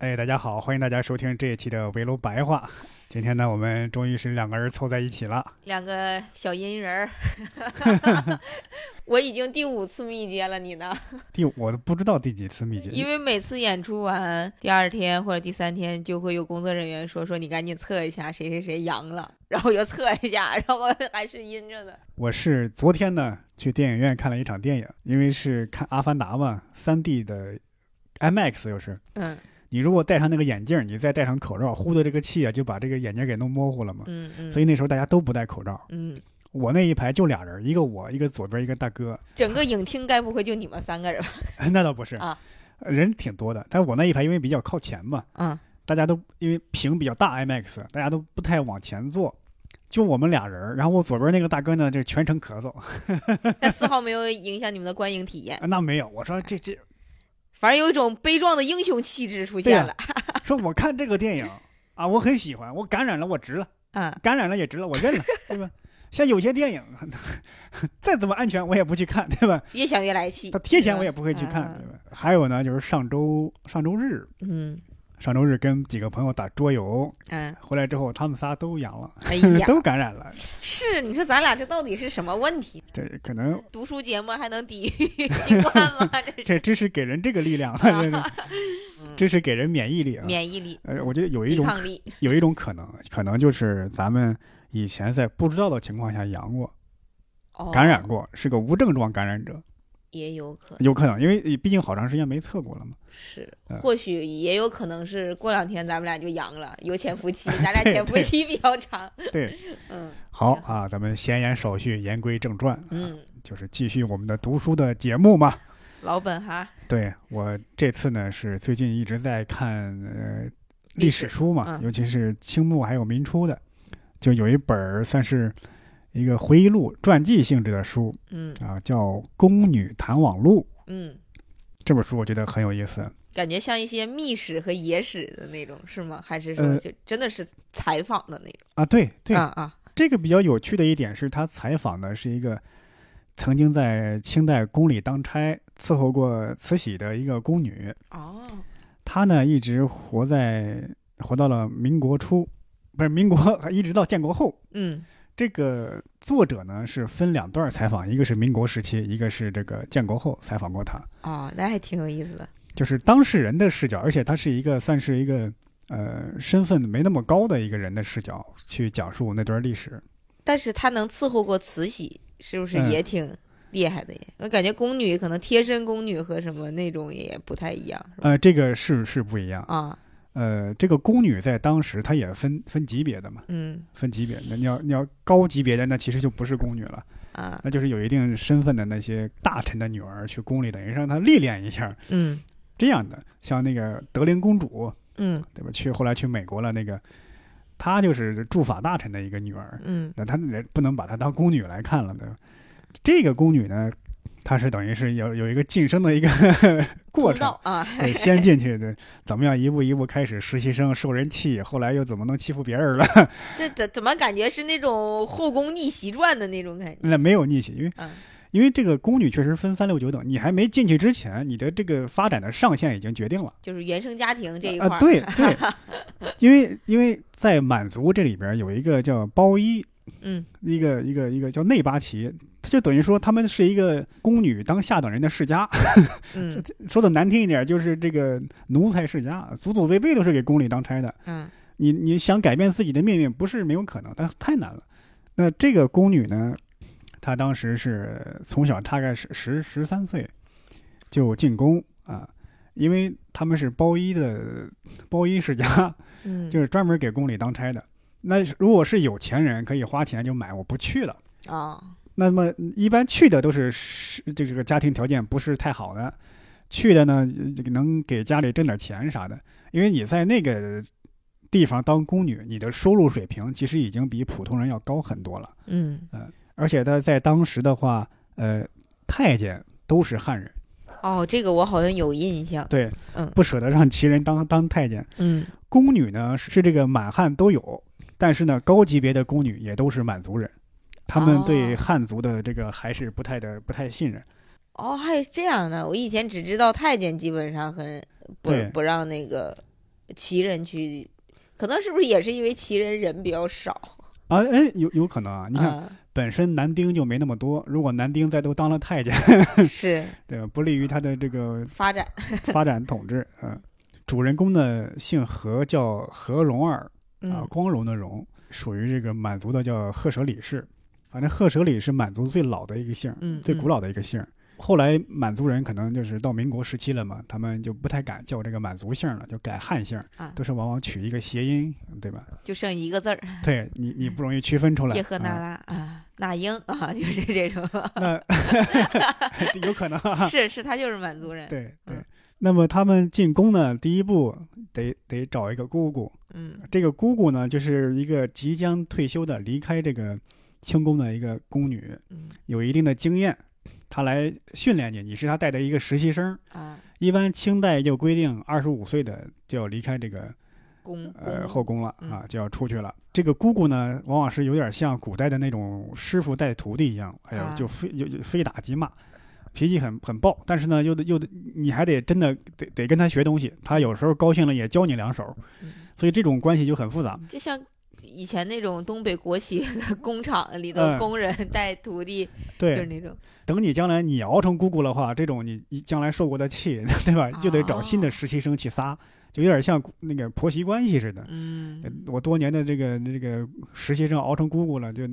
哎，大家好，欢迎大家收听这一期的围炉白话。今天呢，我们终于是两个人凑在一起了。两个小阴人儿，我已经第五次密接了，你呢？第我都不知道第几次密接，因为每次演出完第二天或者第三天，就会有工作人员说说你赶紧测一下谁谁谁阳了，然后又测一下，然后还是阴着的。我是昨天呢去电影院看了一场电影，因为是看《阿凡达》嘛，三 D 的 IMAX 又是。嗯你如果戴上那个眼镜，你再戴上口罩，呼的这个气啊，就把这个眼镜给弄模糊了嘛。嗯嗯，所以那时候大家都不戴口罩。嗯，我那一排就俩人，一个我，一个左边一个大哥。整个影厅该不会就你们三个人吧？那倒不是啊，人挺多的，但是我那一排因为比较靠前嘛，嗯，大家都因为屏比较大，IMAX，大家都不太往前坐，就我们俩人。然后我左边那个大哥呢，就全程咳嗽。那丝毫没有影响你们的观影体验。啊那没有，我说这这，反正有一种悲壮的英雄气质出现了。说我看这个电影 啊，我很喜欢，我感染了，我值了，嗯，感染了也值了，我认了，对吧？像有些电影，再怎么安全我也不去看，对吧？越想越来气他。贴钱我也不会去看，对吧？还有呢，就是上周上周日，嗯上周日跟几个朋友打桌游，嗯，回来之后他们仨都阳了，哎呀，都感染了。是你说咱俩这到底是什么问题？对，可能读书节目还能抵御新冠吗？这是这知识给人这个力量，这个知识给人免疫力啊。免疫力、呃，我觉得有一种。有一种可能，可能就是咱们以前在不知道的情况下阳过、哦感染过，是个无症状感染者，也有可能有可能，因为毕竟好长时间没测过了嘛。是嗯，或许也有可能是过两天咱们俩就阳了，有潜伏期，咱俩对潜伏期比较长。对，嗯好啊，咱们闲言少叙，言归正传，啊，嗯，就是继续我们的读书的节目嘛。老本行。对我这次呢是最近一直在看呃历历史书嘛，嗯尤其是清末还有民初的，就有一本儿算是一个回忆录、传记性质的书嗯啊，叫《宫女谈网录》。嗯，这本书我觉得很有意思。感觉像一些秘史和野史的那种，是吗？还是说呃就真的是采访的那种？啊，对对，啊啊，这个比较有趣的一点是他采访的是一个曾经在清代宫里当差伺候过慈禧的一个宫女，哦，她呢一直活在活到了民国初，不是民国，一直到建国后。嗯这个作者呢是分两段采访，一个是民国时期，一个是这个建国后采访过他，哦，那还挺有意思的。就是当事人的视角，而且他是一个算是一个呃身份没那么高的一个人的视角去讲述那段历史。但是他能伺候过慈禧，是不是嗯也挺厉害的耶？我感觉宫女可能贴身宫女和什么那种也不太一样，呃，这个是是不一样。啊，呃，这个宫女在当时她也分分级别的嘛，嗯分级别。那你要你要高级别的，那其实就不是宫女了，啊，那就是有一定身份的那些大臣的女儿去宫里，等于让她历练一下嗯这样的。像那个德龄公主，嗯对吧？去后来去美国了，那个她就是驻法大臣的一个女儿，嗯那她人不能把她当宫女来看了，对吧？这个宫女呢，她是等于是有有一个晋升的一个 过程。啊，对，先进去的怎么样，一步一步开始实习生受人气，后来又怎么能欺负别人了？这怎怎么感觉是那种后宫逆袭传的那种感觉？那没有逆袭，因为嗯因为这个宫女确实分三六九等，你还没进去之前，你的这个发展的上限已经决定了。就是原生家庭这一块对 对，因为因为在满族这里边有一个叫包衣，嗯一个一个一个叫内八旗，它就等于说他们是一个宫女当下等人的世家，嗯 说的难听一点就是这个奴才世家，祖祖辈辈都是给宫里当差的。嗯你你想改变自己的命运，不是没有可能，但太难了。那这个宫女呢，她当时是从小大概是十十三岁就进宫啊，因为他们是包衣的包衣世家，嗯，就是专门给宫里当差的。那如果是有钱人，可以花钱就买，我不去了。啊，那么一般去的都是是这个家庭条件不是太好的，去的呢这个能给家里挣点钱啥的，因为你在那个地方当宫女，你的收入水平其实已经比普通人要高很多了。嗯嗯，而且他在当时的话，呃，太监都是汉人，哦，这个我好像有印象。对，嗯不舍得让旗人当当太监。嗯，宫女呢是这个满汉都有，但是呢，高级别的宫女也都是满族人，他们对哦汉族的这个还是不太的不太信任。哦，还有这样的，我以前只知道太监基本上很不不让那个旗人去，可能是不是也是因为旗人人比较少？啊，哎，有有可能啊！你看，嗯，本身男丁就没那么多，如果男丁再都当了太监，是 对吧？不利于他的这个发展。发展统治。嗯、主人公呢姓何，叫何荣儿啊，嗯光荣的荣，属于这个满族的叫赫舍里氏。反正赫舍里是满族最老的一个姓，嗯最古老的一个姓儿。后来满族人可能就是到民国时期了嘛，他们就不太敢叫这个满族姓了，就改汉姓，啊都是往往取一个谐音，对吧？就剩一个字儿，对你，你不容易区分出来。叶赫那啊拉啊，那英啊，就是这种，那有可能啊。是是，他就是满族人。对对嗯。那么他们进宫呢，第一步得得找一个姑姑。嗯这个姑姑呢，就是一个即将退休的离开这个清宫的一个宫女，嗯有一定的经验，她来训练你。你是她带的一个实习生。啊，一般清代就规定，二十五岁的就要离开这个宫呃后宫了嗯啊，就要出去了。这个姑姑呢，往往是有点像古代的那种师傅带徒弟一样，哎呦，啊就非就就非打即骂，脾气很很暴。但是呢，又得又得你还得真的得得跟他学东西，他有时候高兴了也教你两手，嗯所以这种关系就很复杂。就像以前那种东北国企的 工厂里头嗯工人带徒弟，对就是，那种等你将来你熬成姑姑的话，这种你你将来受过的气，对吧？就得找新的实习生去撒，就有点像那个婆媳关系似的。嗯我多年的这个这个实习生熬成姑姑了，就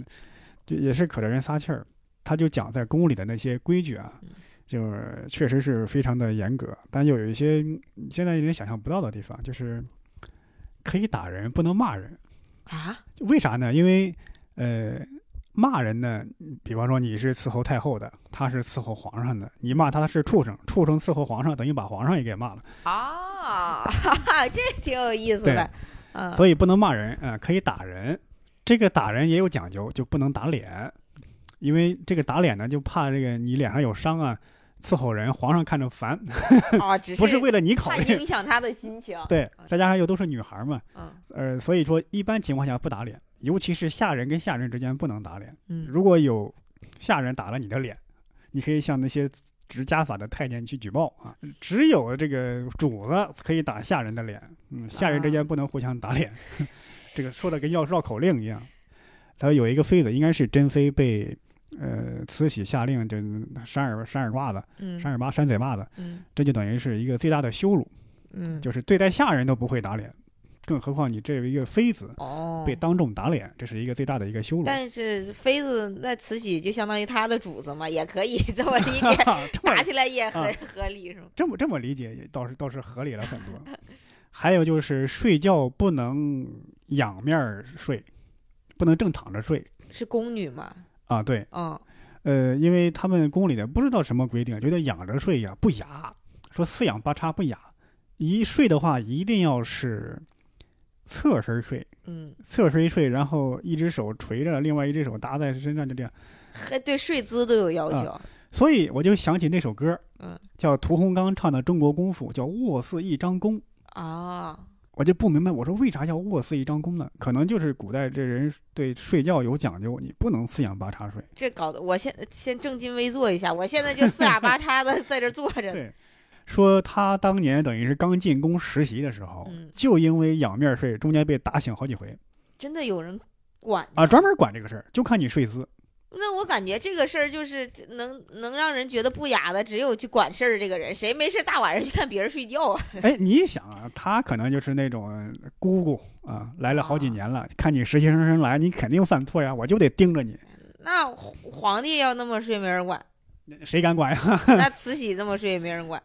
就也是可着人撒气儿。他就讲在宫里的那些规矩啊嗯，就是确实是非常的严格，但又有一些嗯现在有点想象不到的地方，就是可以打人，不能骂人。啊，为啥呢？因为呃，骂人呢，比方说你是伺候太后的，他是伺候皇上的，你骂他是畜生，畜生伺候皇上，等于把皇上也给骂了。啊，这挺有意思的，嗯，所以不能骂人嗯、呃可以打人。这个打人也有讲究，就不能打脸，因为这个打脸呢，就怕这个你脸上有伤啊，伺候人，皇上看着烦，啊，只不是为了你考怕虑。影响他的心情，对，再加上又都是女孩嘛，嗯呃，所以说一般情况下不打脸，尤其是下人跟下人之间不能打脸。嗯，如果有下人打了你的脸，你可以向那些执家法的太监去举报啊。只有这个主子可以打下人的脸，嗯，下人之间不能互相打脸。这个说的跟要绕口令一样。他有一个妃子，应该是珍妃被呃慈禧下令，就扇耳扇耳刮子、嗯扇耳巴、扇嘴巴子，嗯这就等于是一个最大的羞辱，嗯，就是对待下人都不会打脸，更何况你这一个妃子哦，被当众打脸，这是一个最大的一个羞辱。但是妃子那慈禧就相当于她的主子嘛，也可以这么理解 打起来也很啊合理是吗？这么这么理解也倒是倒是合理了很多。还有就是睡觉不能仰面睡，不能正躺着睡是宫女嘛？啊。对，嗯，呃，因为他们宫里的不知道什么规定，觉得仰着睡呀不雅，说四仰八叉不雅。一睡的话一定要是侧身睡，嗯，侧身睡，然后一只手垂着，另外一只手搭在身上，就这样。还对睡姿都有要求。所以我就想起那首歌，嗯，叫屠洪刚唱的《中国功夫》，叫卧似一张弓。啊，我就不明白，我说为啥要卧似一张弓呢？可能就是古代这人对睡觉有讲究，你不能四仰八叉睡。这搞得我现先正襟危坐一下，我现在就四仰八叉的 在这坐着呢。对，说他当年等于是刚进宫实习的时候，嗯就因为仰面睡，中间被打醒好几回真的有人管啊，专门管这个事儿，就看你睡姿。那我感觉这个事儿就是能能让人觉得不雅的，只有去管事儿这个人。谁没事大晚上去看别人睡觉啊？哎，你想啊，他可能就是那种姑姑啊，来了好几年了，看你实习生生来，你肯定犯错呀，我就得盯着你，那皇帝要那么睡没人管，谁敢管呀？那慈禧这么睡也没人管。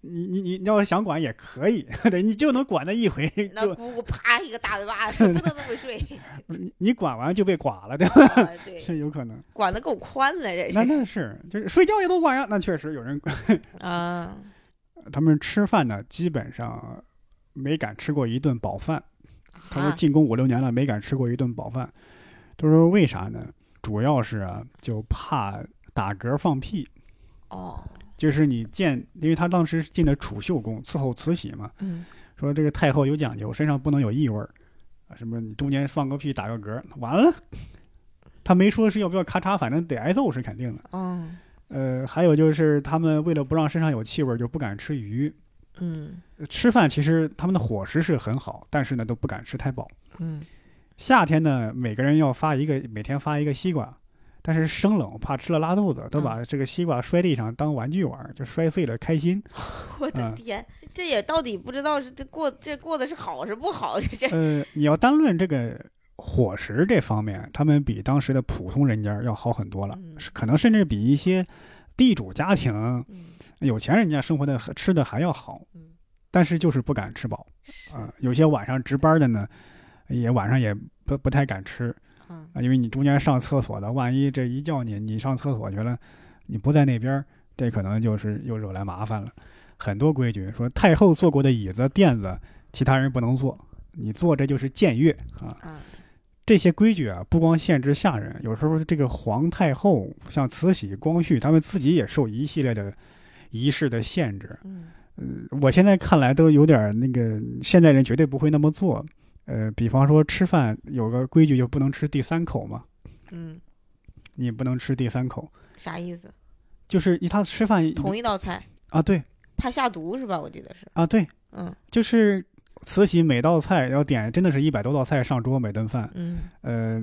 你你你你要是想管也可以，对，你就能管那一回，那就姑姑啪一个大嘴巴子，不能这么睡。你你管完就被剐了，对吧？啊、对，是有可能。管的够宽的，这那是那是，就是睡觉也都管呀。那确实有人，啊。他们吃饭呢，基本上没敢吃过一顿饱饭，他说啊进宫五六年了，没敢吃过一顿饱饭。他说为啥呢？主要是啊，就怕打嗝放屁。哦，就是你见，因为他当时进的储秀宫伺候慈禧嘛，嗯说这个太后有讲究，身上不能有异味儿，啊，什么你中间放个屁打个嗝，完了。他没说是要不要咔嚓，反正得挨揍是肯定的。嗯呃，还有就是他们为了不让身上有气味，就不敢吃鱼。嗯吃饭其实他们的伙食是很好，但是呢都不敢吃太饱。嗯夏天呢，每个人要发一个，每天发一个西瓜，但是生冷怕吃了拉肚子，都把这个西瓜摔地上当玩具玩儿，就摔碎了开心。我的嗯。天，这这也到底不知道是这过这过的是好是不好？这这。呃，你要单论这个伙食这方面，他们比当时的普通人家要好很多了，可能甚至比一些地主家庭、嗯。有钱人家生活的吃的还要好。嗯。但是就是不敢吃饱。是。啊、有些晚上值班的呢，也晚上也不不太敢吃嗯啊，因为你中间上厕所的，万一这一叫你，你上厕所去了，你不在那边儿，这可能就是又惹来麻烦了。很多规矩说太后坐过的椅子、垫子，其他人不能坐，你坐这就是僭越啊。嗯这些规矩啊，不光限制下人，有时候这个皇太后、像慈禧、光绪，他们自己也受一系列的仪式的限制。嗯呃，我现在看来都有点儿那个，现代人绝对不会那么做。呃，比方说吃饭有个规矩，就不能吃第三口嘛，嗯，你不能吃第三口，啥意思？就是一他吃饭同一道菜啊，对怕下毒是吧？我记得是啊，对，嗯就是慈禧每道菜要点，真的是一百多道菜上桌每顿饭，嗯呃，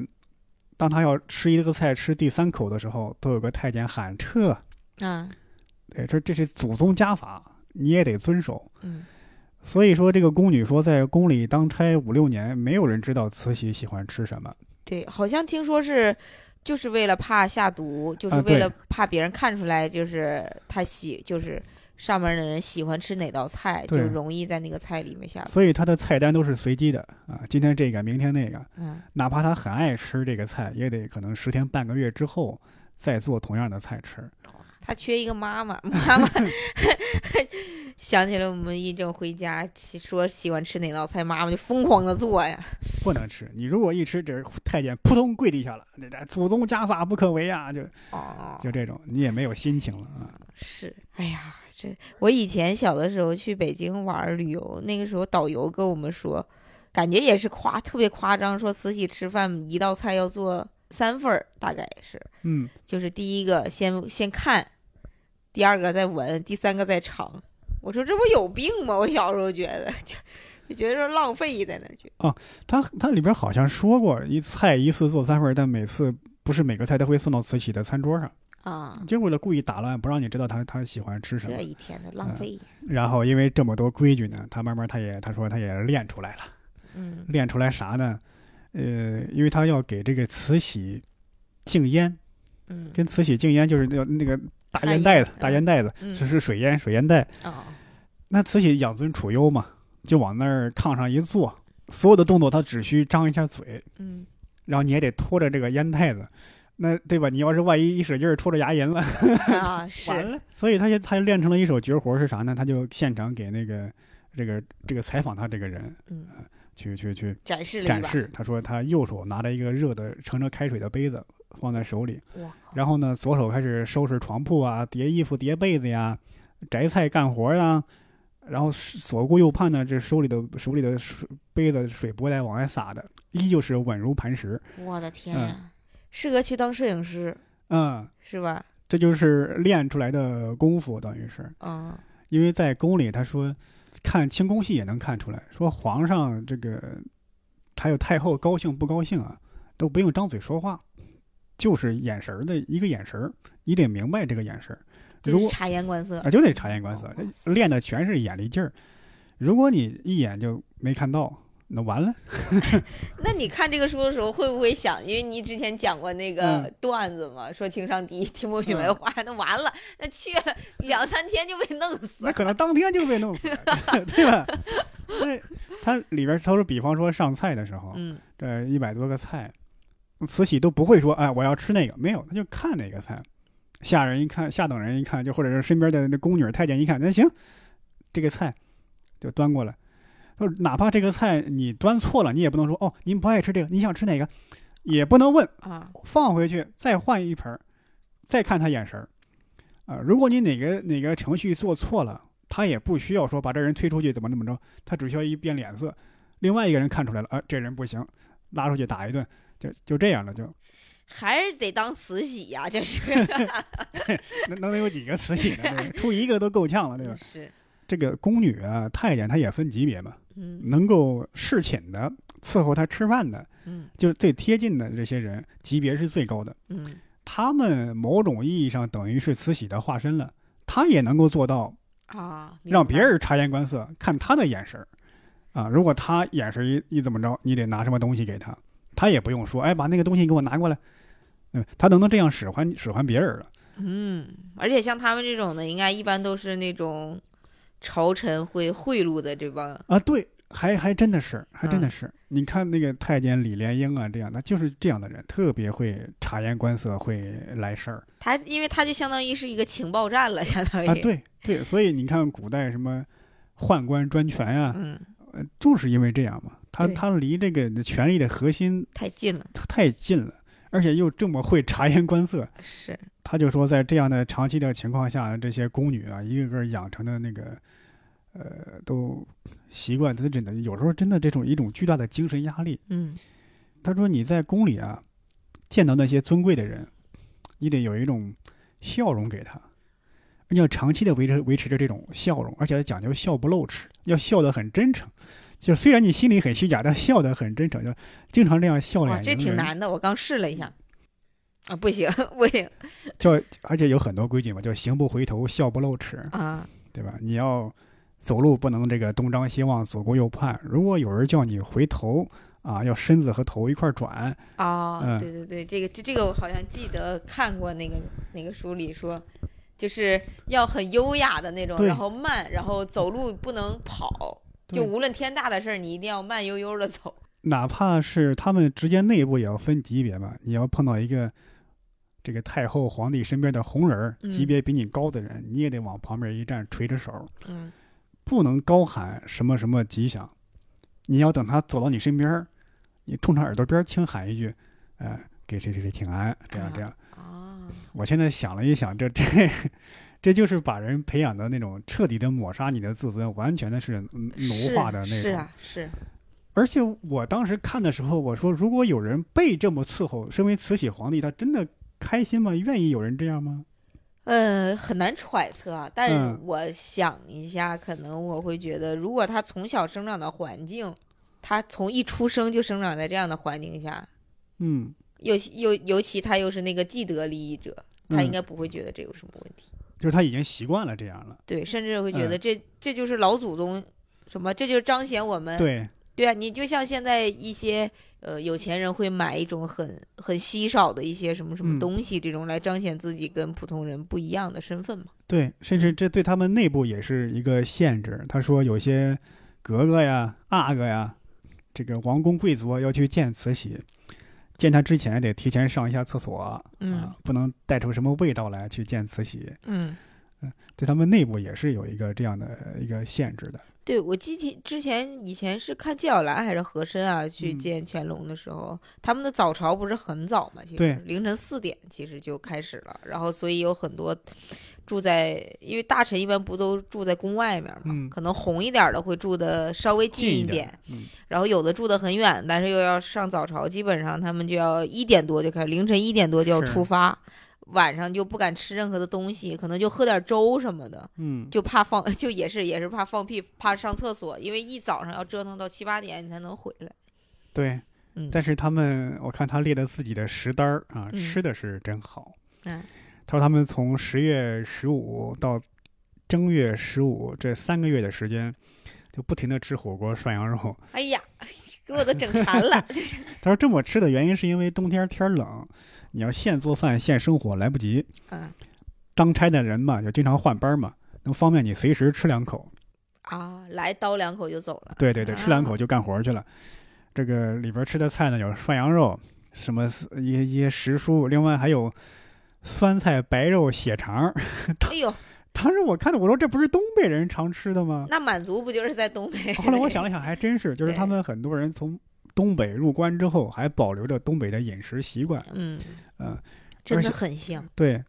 当他要吃一个菜吃第三口的时候，都有个太监喊撤，啊对，这这是祖宗家法，你也得遵守。嗯所以说，这个宫女说在宫里当差五六年，没有人知道慈禧喜欢吃什么。对，好像听说是。就是为了怕下毒，就是啊为了怕别人看出来，就是她喜，就是上面的人喜欢吃哪道菜，就容易在那个菜里面下毒。所以她的菜单都是随机的啊，今天这个，明天那个。嗯哪怕她很爱吃这个菜，也得可能十天半个月之后再做同样的菜吃。他缺一个妈妈，妈妈想起了我们一整回家说喜欢吃哪道菜，妈妈就疯狂的做呀。不能吃，你如果一吃，这太监扑通跪地下了，这这祖宗家法不可违啊！就哦，就这种，你也没有心情了啊。是，哎呀，这我以前小的时候去北京玩旅游，那个时候导游跟我们说，感觉也是夸特别夸张，说慈禧吃饭一道菜要做三份儿，大概是，嗯，就是第一个先先看，第二个在闻，第三个在尝。我说这不有病吗？我小时候觉得就就觉得说浪费在那儿去。它它里边好像说过，一菜一次做三份，但每次不是每个菜都会送到慈禧的餐桌上，啊，就为了故意打乱，不让你知道他他喜欢吃什么这。一天的浪费。然后因为这么多规矩呢，他慢慢他也他说他也练出来了，嗯练出来啥呢？呃，因为他要给这个慈禧敬烟，嗯，跟慈禧敬烟就是那那个大烟袋子，大烟袋子，嗯这是水烟，水烟袋。哦，那慈禧养尊处优嘛，就往那儿炕上一坐，所有的动作他只需张一下嘴，嗯然后你也得拖着这个烟袋子，那对吧？你要是万一一使劲儿戳着牙龈了，啊完 是，了。所以他就他就练成了一手绝活是啥呢？他就现场给那个这个这个采访他这个人嗯，去去去展示。展示。他说他右手拿着一个热的盛着开水的杯子放在手里，然后呢左手开始收拾床铺啊、叠衣服、叠被子呀、摘菜干活呀。然后是左顾右盼呢，这手里的手里的水杯子水不带往外洒的，依旧是稳如磐石。我的天嗯呀，适合去当摄影师嗯，是吧？这就是练出来的功夫，等于是。嗯因为在宫里，他说看清宫戏也能看出来，说皇上这个还有太后高兴不高兴啊，都不用张嘴说话，就是眼神儿的一个眼神儿，你得明白这个眼神儿。如果察言观色啊，。就得察言观色练的全是眼力劲儿。如果你一眼就没看到，那完了。那你看这个书的时候，会不会想，因为你之前讲过那个嗯段子嘛，说情商低，听不明白嗯话，那完了，那去了 两三天就被弄死那。可能当天就被弄死了，对吧？那它里边儿他说，比方说上菜的时候，嗯这一百多个菜，慈禧都不会说，哎，我要吃那个，没有，他就看哪个菜。下人一看，下等人一看，就或者是身边的那宫女、太监一看，那行，这个菜就端过来。呃哪怕这个菜你端错了，你也不能说哦，您不爱吃这个，你想吃哪个，也不能问，啊，放回去再换一盆儿，再看他眼神儿。啊，如果你哪个哪个程序做错了，他也不需要说把这人推出去怎么怎么着，他只需要一变脸色，另外一个人看出来了，啊，这人不行，拉出去打一顿，就就这样了，就还是得当慈禧呀，这是 能能有几个慈禧呢？出一个都够呛了，对吧？是，这个宫女啊，太监她也分级别嘛，嗯能够侍寝的、伺候她吃饭的，嗯就是最贴近的这些人，级别是最高的。嗯他们某种意义上等于是慈禧的化身了，他也能够做到啊，让别人察言观色，看他的眼神儿啊。如果他眼神一一怎么着，你得拿什么东西给他，他也不用说，哎，把那个东西给我拿过来，嗯，他都能这样使唤使唤别人了。嗯，而且像他们这种的，应该一般都是那种朝臣会贿赂的这帮，啊，对，还还真的是，还真的嗯是。你看那个太监李莲英啊，这样的就是这样的人，特别会察言观色，会来事儿他因为他就相当于是一个情报站了，相当于啊。对对，所以你看古代什么宦官专权啊，嗯，呃，就是因为这样嘛。他他离这个权力的核心太近了，太近了，而且又这么会察言观色。是，他就说，在这样的长期的情况下，这些宫女啊，一个个养成的那个，呃，都习惯，他真的有时候真的这种一种巨大的精神压力。嗯他说你在宫里啊，见到那些尊贵的人，你得有一种笑容给他，你要长期的维持维持着这种笑容，而且要讲究笑不露齿，要笑得很真诚。就虽然你心里很虚假，但笑得很真诚，就经常这样笑脸哇，这。挺难的，我刚试了一下，啊，不行不行 叫而且有很多规矩嘛，叫行不回头，笑不露齿，啊，对吧？你要走路不能这个东张西望，左顾右盼。如果有人叫你回头啊，要身子和头一块儿转，哦，嗯对对对，这个这这个我好像记得看过那个那个书里说，就是要很优雅的那种，然后慢，然后走路不能跑，就无论天大的事儿，你一定要慢悠悠的走。哪怕是他们之间内部也要分级别嘛。你要碰到一个这个太后、皇帝身边的红人儿，嗯级别比你高的人，你也得往旁边一站，垂着手，嗯不能高喊什么什么吉祥。你要等他走到你身边儿，你冲他耳朵边儿轻喊一句：“呃，给谁谁谁请安。”这样这样。啊，我现在想了一想，这这这就是把人培养的那种彻底的抹杀你的自尊，完全的是嗯奴化的那种。是是啊是，而且我当时看的时候，我说，如果有人被这么伺候，身为慈禧皇帝，他真的开心吗？愿意有人这样吗？呃，很难揣测啊。但我想一下，可能我会觉得，如果他从小生长的环境，他从一出生就生长在这样的环境下，嗯，尤尤尤其他又是那个既得利益者，他嗯应该不会觉得这有什么问题。就是他已经习惯了这样了。对，甚至会觉得嗯这、这就是老祖宗什么，这就是彰显我们对，对啊，你就像现在一些呃有钱人会买一种很很稀少的一些什么什嗯么东西，这种来彰显自己跟普通人不一样的身份嘛。对，甚至这对他们内部也是一个限制。他说，有些格格呀、阿哥呀，这个王公贵族啊要去见慈禧，见他之前得提前上一下厕所，嗯啊，不能带出什么味道来去见慈禧。嗯，对他们内部也是有一个这样的一个限制的。对我记起之前以前是看纪晓岚还是和珅啊去嗯。见乾隆的时候，他们的早朝不是很早嘛？其实对。凌晨四点其实就开始了，然后所以有很多住在，因为大臣一般不都住在宫外面嘛，嗯。可能红一点的会住的稍微近一一点，，嗯，然后有的住的很远，但是又要上早朝，基本上他们就要一点多就开始，凌晨一点多就要出发，晚上就不敢吃任何的东西，可能就喝点粥什么的，嗯，就怕放，就也是也是怕放屁，怕上厕所，因为一早上要折腾到七八点你才能回来。对。嗯，但是他们，我看他列的自己的食单儿啊，嗯吃的是真好。嗯他说他们从十月十五到正月十五这三个月的时间，就不停的吃火锅、涮羊肉。哎呀，给我都整馋了，就是他说这么吃的原因是因为冬天天儿冷，你要现做饭现生火来不及。嗯当差的人嘛，就经常换班嘛，能方便你随时吃两口。啊，来叨两口就走了。对对对，吃两口啊就干活去了。这个里边吃的菜呢，有涮羊肉，什么一些一些时蔬，另外还有酸菜白肉血肠，哎呦，当时我看到我说这不是东北人常吃的吗？那满族不就是在东北？后来我想了想，还真是，就是他们很多人从东北入关之后，还保留着东北的饮食习惯。嗯，嗯，真的很像。对，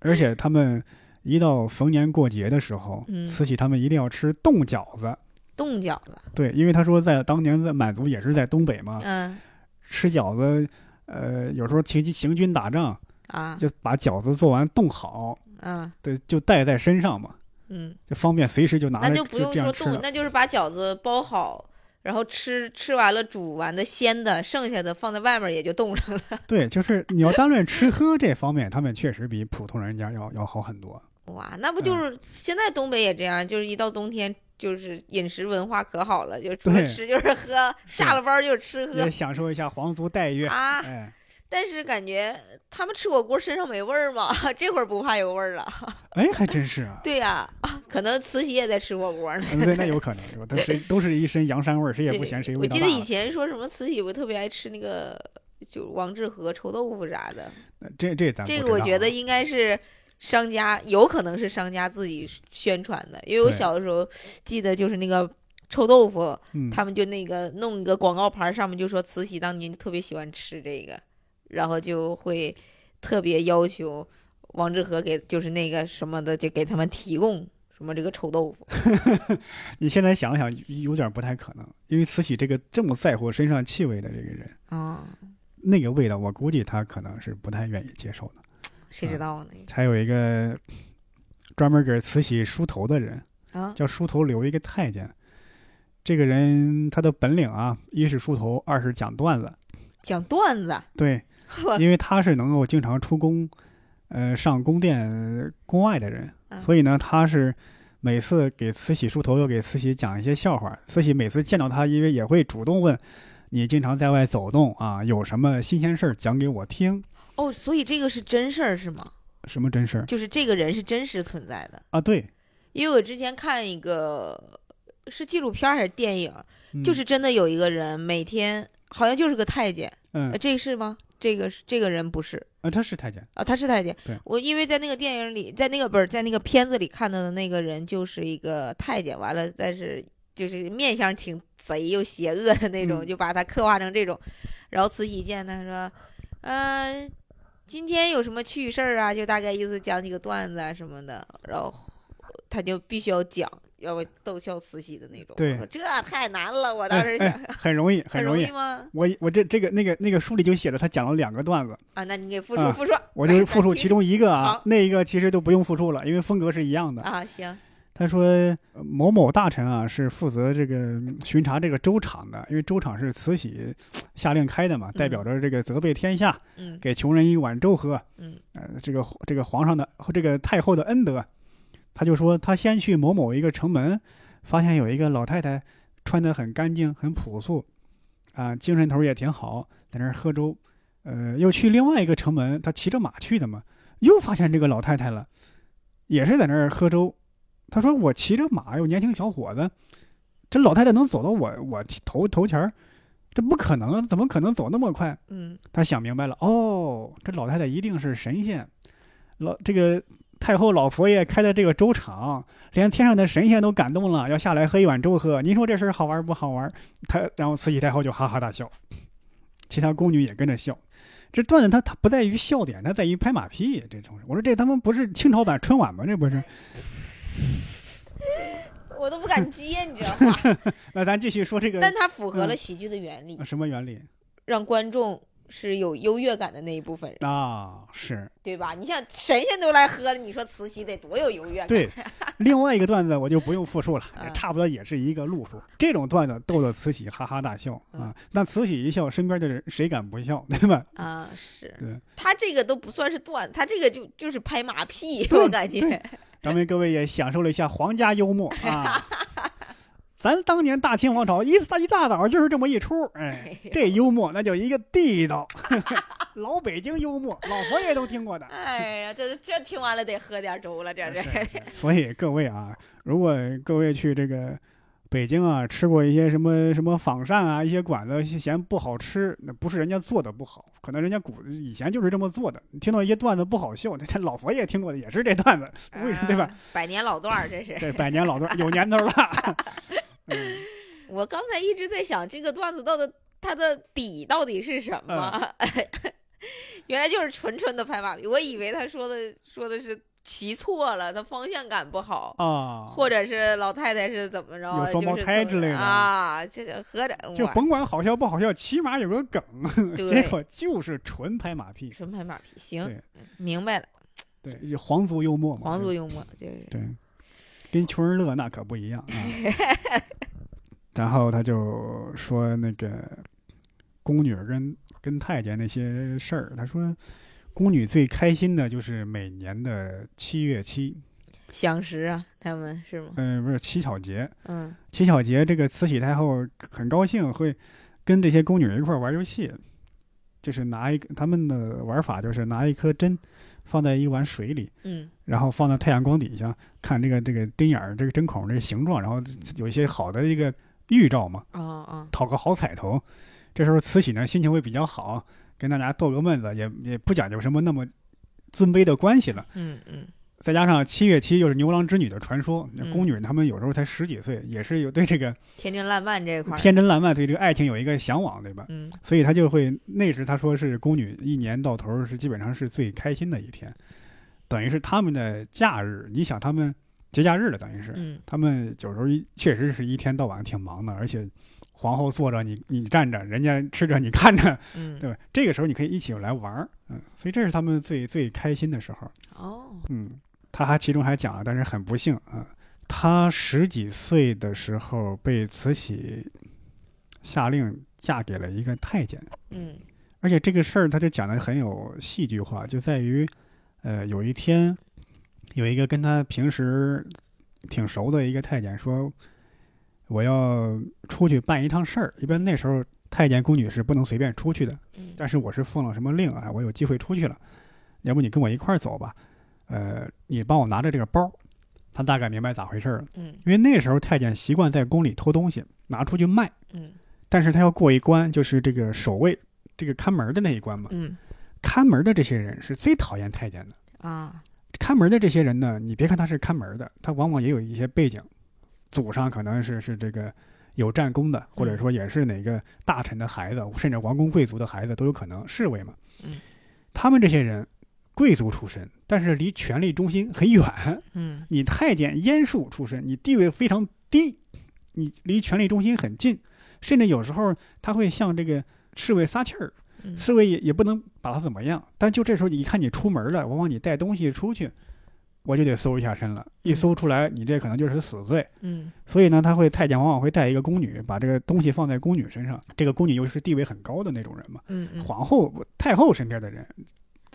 而且他们一到逢年过节的时候，嗯慈禧他们一定要吃冻饺子。冻饺子，对，因为他说在当年在满族也是在东北嘛，嗯吃饺子，呃，有时候行行军打仗，啊，就把饺子做完冻好，嗯对，就带在身上嘛，嗯，就方便随时就拿来那就不用说冻。那就是把饺子包好。然后吃吃完了煮完的鲜的，剩下的放在外面也就冻上了。对，就是你要单论吃喝这方面，他们确实比普通人家要要好很多。哇，那不就是现在东北也这样？就是一到冬天，就是饮食文化可好了，就除了吃就是喝，下了班就是吃喝也享受一下皇族待遇。啊。哎，但是感觉他们吃火锅身上没味儿吗？这会儿不怕有味儿了。哎，还真是啊。对呀、啊，可能慈禧也在吃火锅呢。嗯，对，那有可能，有的谁都是一身洋膻味儿，谁也不嫌谁我味道大了。记得以前说什么慈禧不特别爱吃那个，就王致和臭豆腐啥的。这这咱这个我觉得应该是商家，有可能是商家自己宣传的，因为我小的时候记得就是那个臭豆腐，嗯，他们就那个弄一个广告牌，上面就说慈禧当年就特别喜欢吃这个，然后就会特别要求王致和给就是那个什么的，就给他们提供什么这个臭豆腐。你现在想想，有点不太可能，因为慈禧这个这么在乎身上气味的这个人，啊、那个味道，我估计他可能是不太愿意接受的。谁知道呢？还有一个专门给慈禧梳头的人，啊，叫梳头留一个太监。这个人他的本领啊，一是梳头，二是讲段子。讲段子，对，我 因为他是能够经常出宫，呃，上宫殿、宫外的人，嗯所以呢，他是每次给慈禧梳头，又给慈禧讲一些笑话。慈禧每次见到他，因为也会主动问：“你经常在外走动啊，有什么新鲜事儿讲给我听？哦，所以这个是真事儿是吗？什么真事儿就是这个人是真实存在的。啊？”对，因为我之前看一个是纪录片还是电影，嗯就是真的有一个人每天好像就是个太监，嗯呃，这个是吗？这个是这个人不是啊，他是太监，啊，他是太监对。我因为在那个电影里，在那个不是在那个片子里看到的那个人就是一个太监，完了但是就是面相挺贼又邪恶的那种，嗯就把他刻画成这种。然后慈禧见他说，嗯、今天有什么趣事儿啊？就大概意思讲几个段子啊什么的，然后他就必须要讲，要不逗笑慈禧的那种。对这太难了，我当时想，哎哎，很容易，很容易。容吗？我我这这个那个那个书里就写了，他讲了两个段子，啊，那你给复述啊复述。我就复述其中一个啊好，那一个其实都不用复述了，因为风格是一样的。啊，行，他说呃某某大臣啊是负责这个嗯巡查这个州场的，因为州场是慈禧下令开的嘛，代表着这个责备天下，嗯给穷人一碗粥喝。嗯呃，这个这个皇上的这个太后的恩德，他就说他先去某某一个城门，发现有一个老太太穿得很干净、很朴素，啊，精神头也挺好，在那儿喝粥。呃，又去另外一个城门，他骑着马去的嘛，又发现这个老太太了，也是在那儿喝粥。他说我骑着马，有年轻小伙子，这老太太能走到我我头头前儿，这不可能啊，怎么可能走那么快？嗯他想明白了，哦，这老太太一定是神仙，老这个太后老佛爷开的这个粥厂，连天上的神仙都感动了，要下来喝一碗粥喝。您说这事儿好玩不好玩？他然后慈禧太后就哈哈大笑，其他宫女也跟着笑。这段子它它不在于笑点，它在于拍马屁。这种我说这他妈不是清朝版春晚吗？这不是？我都不敢接，你知道吗？那咱继续说这个但它符合了嗯喜剧的原理，什么原理让观众是有优越感的那一部分人，啊？是对吧？你像神仙都来喝了，你说慈禧得多有优越感？对，另外一个段子我就不用复述了，啊差不多也是一个路数。这种段子逗得慈禧哈哈大笑嗯啊！那慈禧一笑，身边的人谁敢不笑，对吧？啊，是对，他这个都不算是段，他这个就就是拍马屁，我感觉对。咱们各位也享受了一下皇家幽默 啊！咱当年大清王朝一大一大早就是这么一出，哎，这幽默那叫一个地道，老北京幽默，老佛爷都听过的。哎呀，这这听完了得喝点粥了，这是。是是 所以各位啊，如果各位去这个北京啊吃过一些什么什么仿膳啊，一些馆子嫌不好吃，那不是人家做的不好，可能人家古以前就是这么做的。你听到一些段子不好笑，那老佛爷听过的也是这段子，为什么对吧？百年老段儿，这是。对，百年老段儿，有年头了。嗯，我刚才一直在想，这个段子到底它的底到底是什么？原来就是纯纯的拍马屁，我以为他说的说的是骑错了，他方向感不好啊，或者是老太太是怎么着，有双胞胎之类的啊，这个合着就甭管好笑不好笑，起码有个梗，结果就是纯拍马屁，纯拍马屁，行，明白了，对，皇族幽默嘛，皇族幽默就是对，跟穷人乐那可不一样啊。然后他就说那个宫女跟。跟太监那些事儿，他说，宫女最开心的就是每年的七月七，享食啊，他们是吗？嗯，不是七巧节。嗯，七巧节，这个慈禧太后很高兴，会跟这些宫女一块玩游戏，就是拿一个他们的玩法就是拿一颗针放在一碗水里，嗯，然后放在太阳光底下看这个这个针眼儿、这个针孔这个形状，然后有一些好的一个预兆嘛，啊啊，讨个好彩头。这时候慈禧呢心情会比较好，跟大家逗个闷子，也也不讲究什么那么尊卑的关系了。嗯嗯。再加上七月七又是牛郎织女的传说，那宫女她们有时候才十几岁，也是有对这个天真烂漫这块天真烂漫对这个爱情有一个向往，对吧？嗯。所以她就会那时她说是宫女一年到头是基本上是最开心的一天，等于是他们的假日。你想他们节假日了，等于是，嗯，他们有时候确实是一天到晚挺忙的，而且。皇后坐着，你你站着，人家吃着，你看着，嗯，对吧？这个时候你可以一起来玩儿，嗯，所以这是他们最最开心的时候。哦，嗯，他还其中还讲了，但是很不幸啊，他十几岁的时候被慈禧下令嫁给了一个太监，嗯，而且这个事儿他就讲的很有戏剧化，就在于，呃，有一天有一个跟他平时挺熟的一个太监说。我要出去办一趟事儿，一般那时候太监宫女是不能随便出去的。但是我是奉了什么令啊？我有机会出去了，要不你跟我一块儿走吧？呃，你帮我拿着这个包。他大概明白咋回事了。嗯。因为那时候太监习惯在宫里偷东西，拿出去卖。嗯。但是他要过一关，就是这个守卫、这个看门的那一关嘛。嗯。看门的这些人是最讨厌太监的啊。看门的这些人呢，你别看他是看门的，他往往也有一些背景。祖上可能是是这个有战功的，或者说也是哪个大臣的孩子，甚至王公贵族的孩子都有可能。侍卫嘛，嗯，他们这些人贵族出身，但是离权力中心很远。嗯，你太监阉术出身，你地位非常低，你离权力中心很近，甚至有时候他会向这个侍卫撒气儿，侍卫也也不能把他怎么样。但就这时候，你一看你出门了，往往你带东西出去。我就得搜一下身了，一搜出来，你这可能就是死罪。嗯，所以呢，他会太监往往会带一个宫女，把这个东西放在宫女身上。这个宫女又是地位很高的那种人嘛。嗯嗯。皇后、太后身边的人，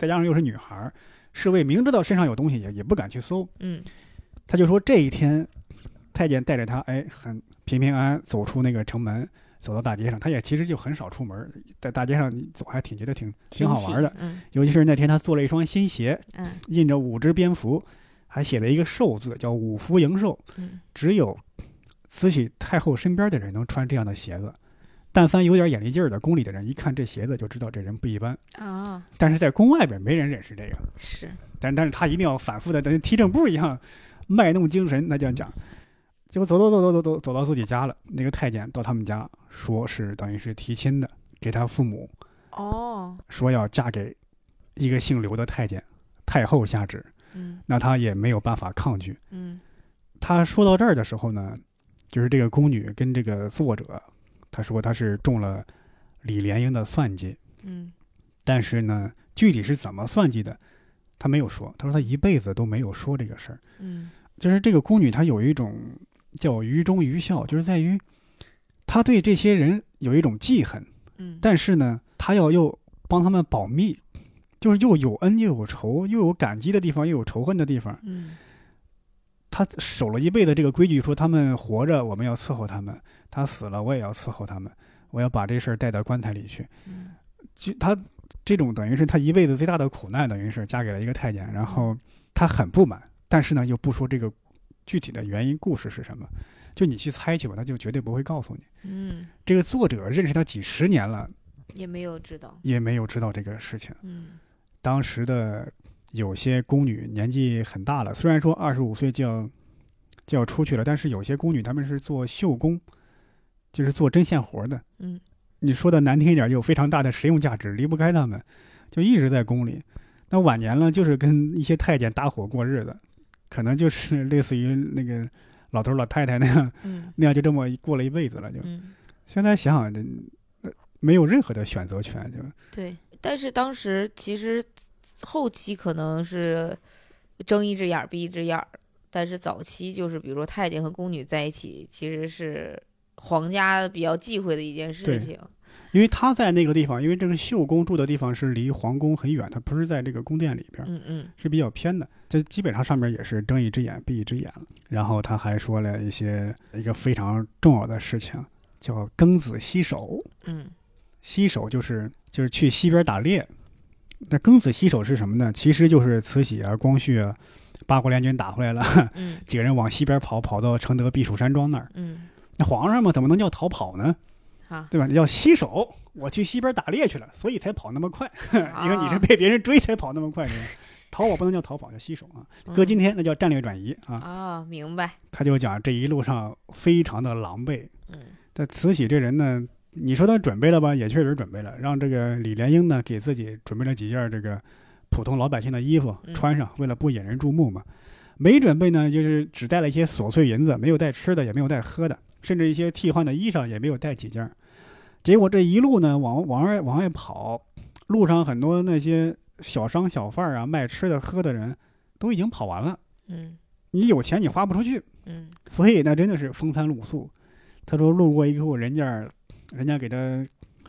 再加上又是女孩，侍卫明知道身上有东西也也不敢去搜。嗯。他就说这一天，太监带着他，哎，很平平安安走出那个城门，走到大街上。他也其实就很少出门，在大街上走还挺觉得挺挺好玩的。嗯。尤其是那天他做了一双新鞋，嗯，印着五只蝙蝠。还写了一个寿字，叫五福迎寿。嗯，只有慈禧太后身边的人能穿这样的鞋子。但凡有点眼力劲儿的宫里的人，一看这鞋子就知道这人不一般啊。但是在宫外边没人认识这个。是，但但是他一定要反复的，等于提正步一样卖弄精神。那这样讲，结果走走走走走走走到自己家了。那个太监到他们家，说是等于是提亲的，给他父母哦，说要嫁给一个姓刘的太监，太后下旨。嗯，那他也没有办法抗拒。嗯，他说到这儿的时候呢，就是这个宫女跟这个作者，他说他是中了李莲英的算计。嗯，但是呢，具体是怎么算计的，他没有说。他说他一辈子都没有说这个事儿。嗯，就是这个宫女她有一种叫愚忠愚孝，就是在于她对这些人有一种记恨。嗯，但是呢，她要又帮他们保密。就是又有恩又有仇，又有感激的地方，又有仇恨的地方。嗯，他守了一辈子这个规矩，说他们活着我们要伺候他们，他死了我也要伺候他们，我要把这事儿带到棺材里去。嗯，就他这种等于是他一辈子最大的苦难，等于是嫁给了一个太监，然后他很不满，但是呢又不说这个具体的原因故事是什么。就你去猜去吧，他就绝对不会告诉你。嗯，这个作者认识他几十年了，也没有知道。也没有知道这个事情。嗯当时的有些宫女年纪很大了，虽然说二十五岁就要就要出去了，但是有些宫女她们是做绣工，就是做针线活的。嗯你说的难听一点，有非常大的实用价值，离不开他们，就一直在宫里。那晚年了，就是跟一些太监搭伙过日子，可能就是类似于那个老头老太太那样，嗯 那样就这么过了一辈子了。就嗯，现在想想，没有任何的选择权，就对。但是当时其实后期可能是睁一只眼闭一只眼儿，但是早期就是比如说太监和宫女在一起，其实是皇家比较忌讳的一件事情。因为他在那个地方，因为这个秀宫住的地方是离皇宫很远，他不是在这个宫殿里边，嗯嗯是比较偏的。这基本上上面也是睁一只眼闭一只眼了。然后他还说了一些一个非常重要的事情，叫庚子西狩。嗯西狩就是就是去西边打猎。那庚子西首是什么呢？其实就是慈禧啊、光绪啊，八国联军打回来了，嗯 几个人往西边跑，跑到承德避暑山庄那儿。嗯，那皇上嘛，怎么能叫逃跑呢？啊，对吧？叫西狩，我去西边打猎去了，所以才跑那么快。啊因为你是被别人追才跑那么快的。逃跑不能叫逃跑，叫西狩啊。搁今天那叫战略转移啊。啊，明白。他就讲这一路上非常的狼狈。嗯这慈禧这人呢，你说他准备了吧，也确实准备了，让这个李莲英呢给自己准备了几件这个普通老百姓的衣服嗯穿上，为了不引人注目嘛。没准备呢，就是只带了一些琐碎银子，没有带吃的，也没有带喝的，甚至一些替换的衣裳也没有带几件儿。结果这一路呢，往往外往外跑，路上很多那些小商小贩儿啊，卖吃的喝的人都已经跑完了。嗯你有钱你花不出去，嗯所以那真的是风餐露宿。他说路过一户人家，人家给他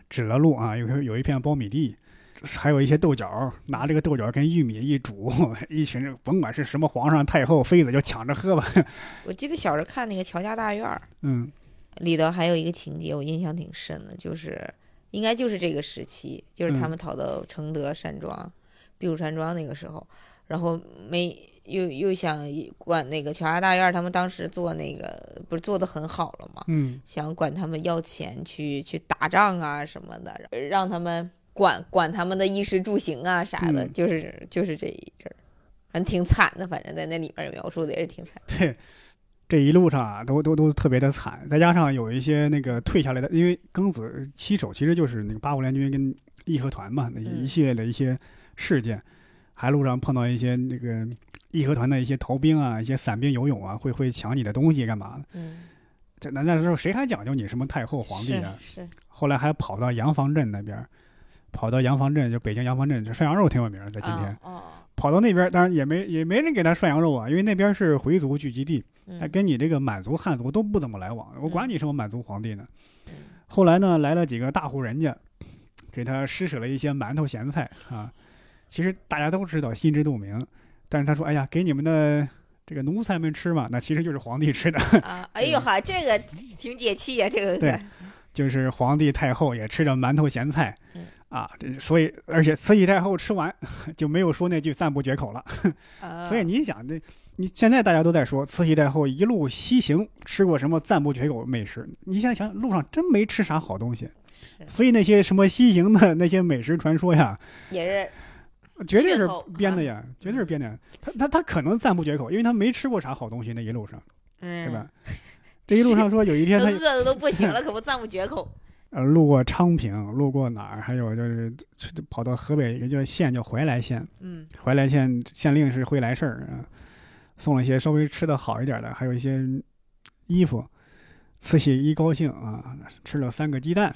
指了路啊，有有一片苞米地，还有一些豆角，拿这个豆角跟玉米一煮，一群人甭管是什么皇上、太后、妃子，就抢着喝吧。我记得小时候看那个《乔家大院》儿嗯里头还有一个情节，我印象挺深的，就是应该就是这个时期，就是他嗯们逃到承德山庄、避暑山庄那个时候，然后没又又想管那个乔家大院，他们当时做那个不是做的很好了吗？嗯想管他们要钱去去打仗啊什么的，让他们管管他们的衣食住行啊啥的，嗯就是就是这一阵儿，反正挺惨的，反正在那里面描述的也是挺惨。对，这一路上啊，都都都特别的惨，再加上有一些那个退下来的，因为庚子七手其实就是那个八国联军跟义和团嘛，那嗯一系列的一些事件，还路上碰到一些那个义和团的一些逃兵啊，一些散兵游勇啊，会会抢你的东西干嘛的？嗯，这那那时候谁还讲究你什么太后皇帝啊？是是，后来还跑到洋房镇那边，跑到洋房镇，就北京洋房镇，这涮羊肉挺有名的，在今天。哦，跑到那边，当然也没也没人给他涮羊肉啊，因为那边是回族聚集地，嗯他跟你这个满族、汉族都不怎么来往，我管你什么满族皇帝呢。嗯后来呢，来了几个大户人家，给他施舍了一些馒头咸菜啊。其实大家都知道，心知肚明，但是他说：“哎呀，给你们的这个奴才们吃嘛，那其实就是皇帝吃的，啊，哎呦哈，这个挺解气呀、这个对就是皇帝太后也吃着馒头咸菜嗯。”啊，这所以而且慈禧太后吃完 就没有说那句赞不绝口了。啊所以你想，这你现在大家都在说慈禧太后一路西行吃过什么赞不绝口美食？你现在想，路上真没吃啥好东西。所以那些什么西行的那些美食传说呀，也是绝对是编的呀，绝对是编的。他他他可能赞不绝口，因为他没吃过啥好东西，那一路上，嗯，对吧？这一路上说有一天他饿的都不行了，可不赞不绝口。呃路过昌平，路过哪儿，还有就是跑到河北一个叫县叫怀来县，嗯怀来县县令是会来事儿啊，送了一些稍微吃的好一点的，还有一些衣服。慈禧一高兴啊，吃了三个鸡蛋，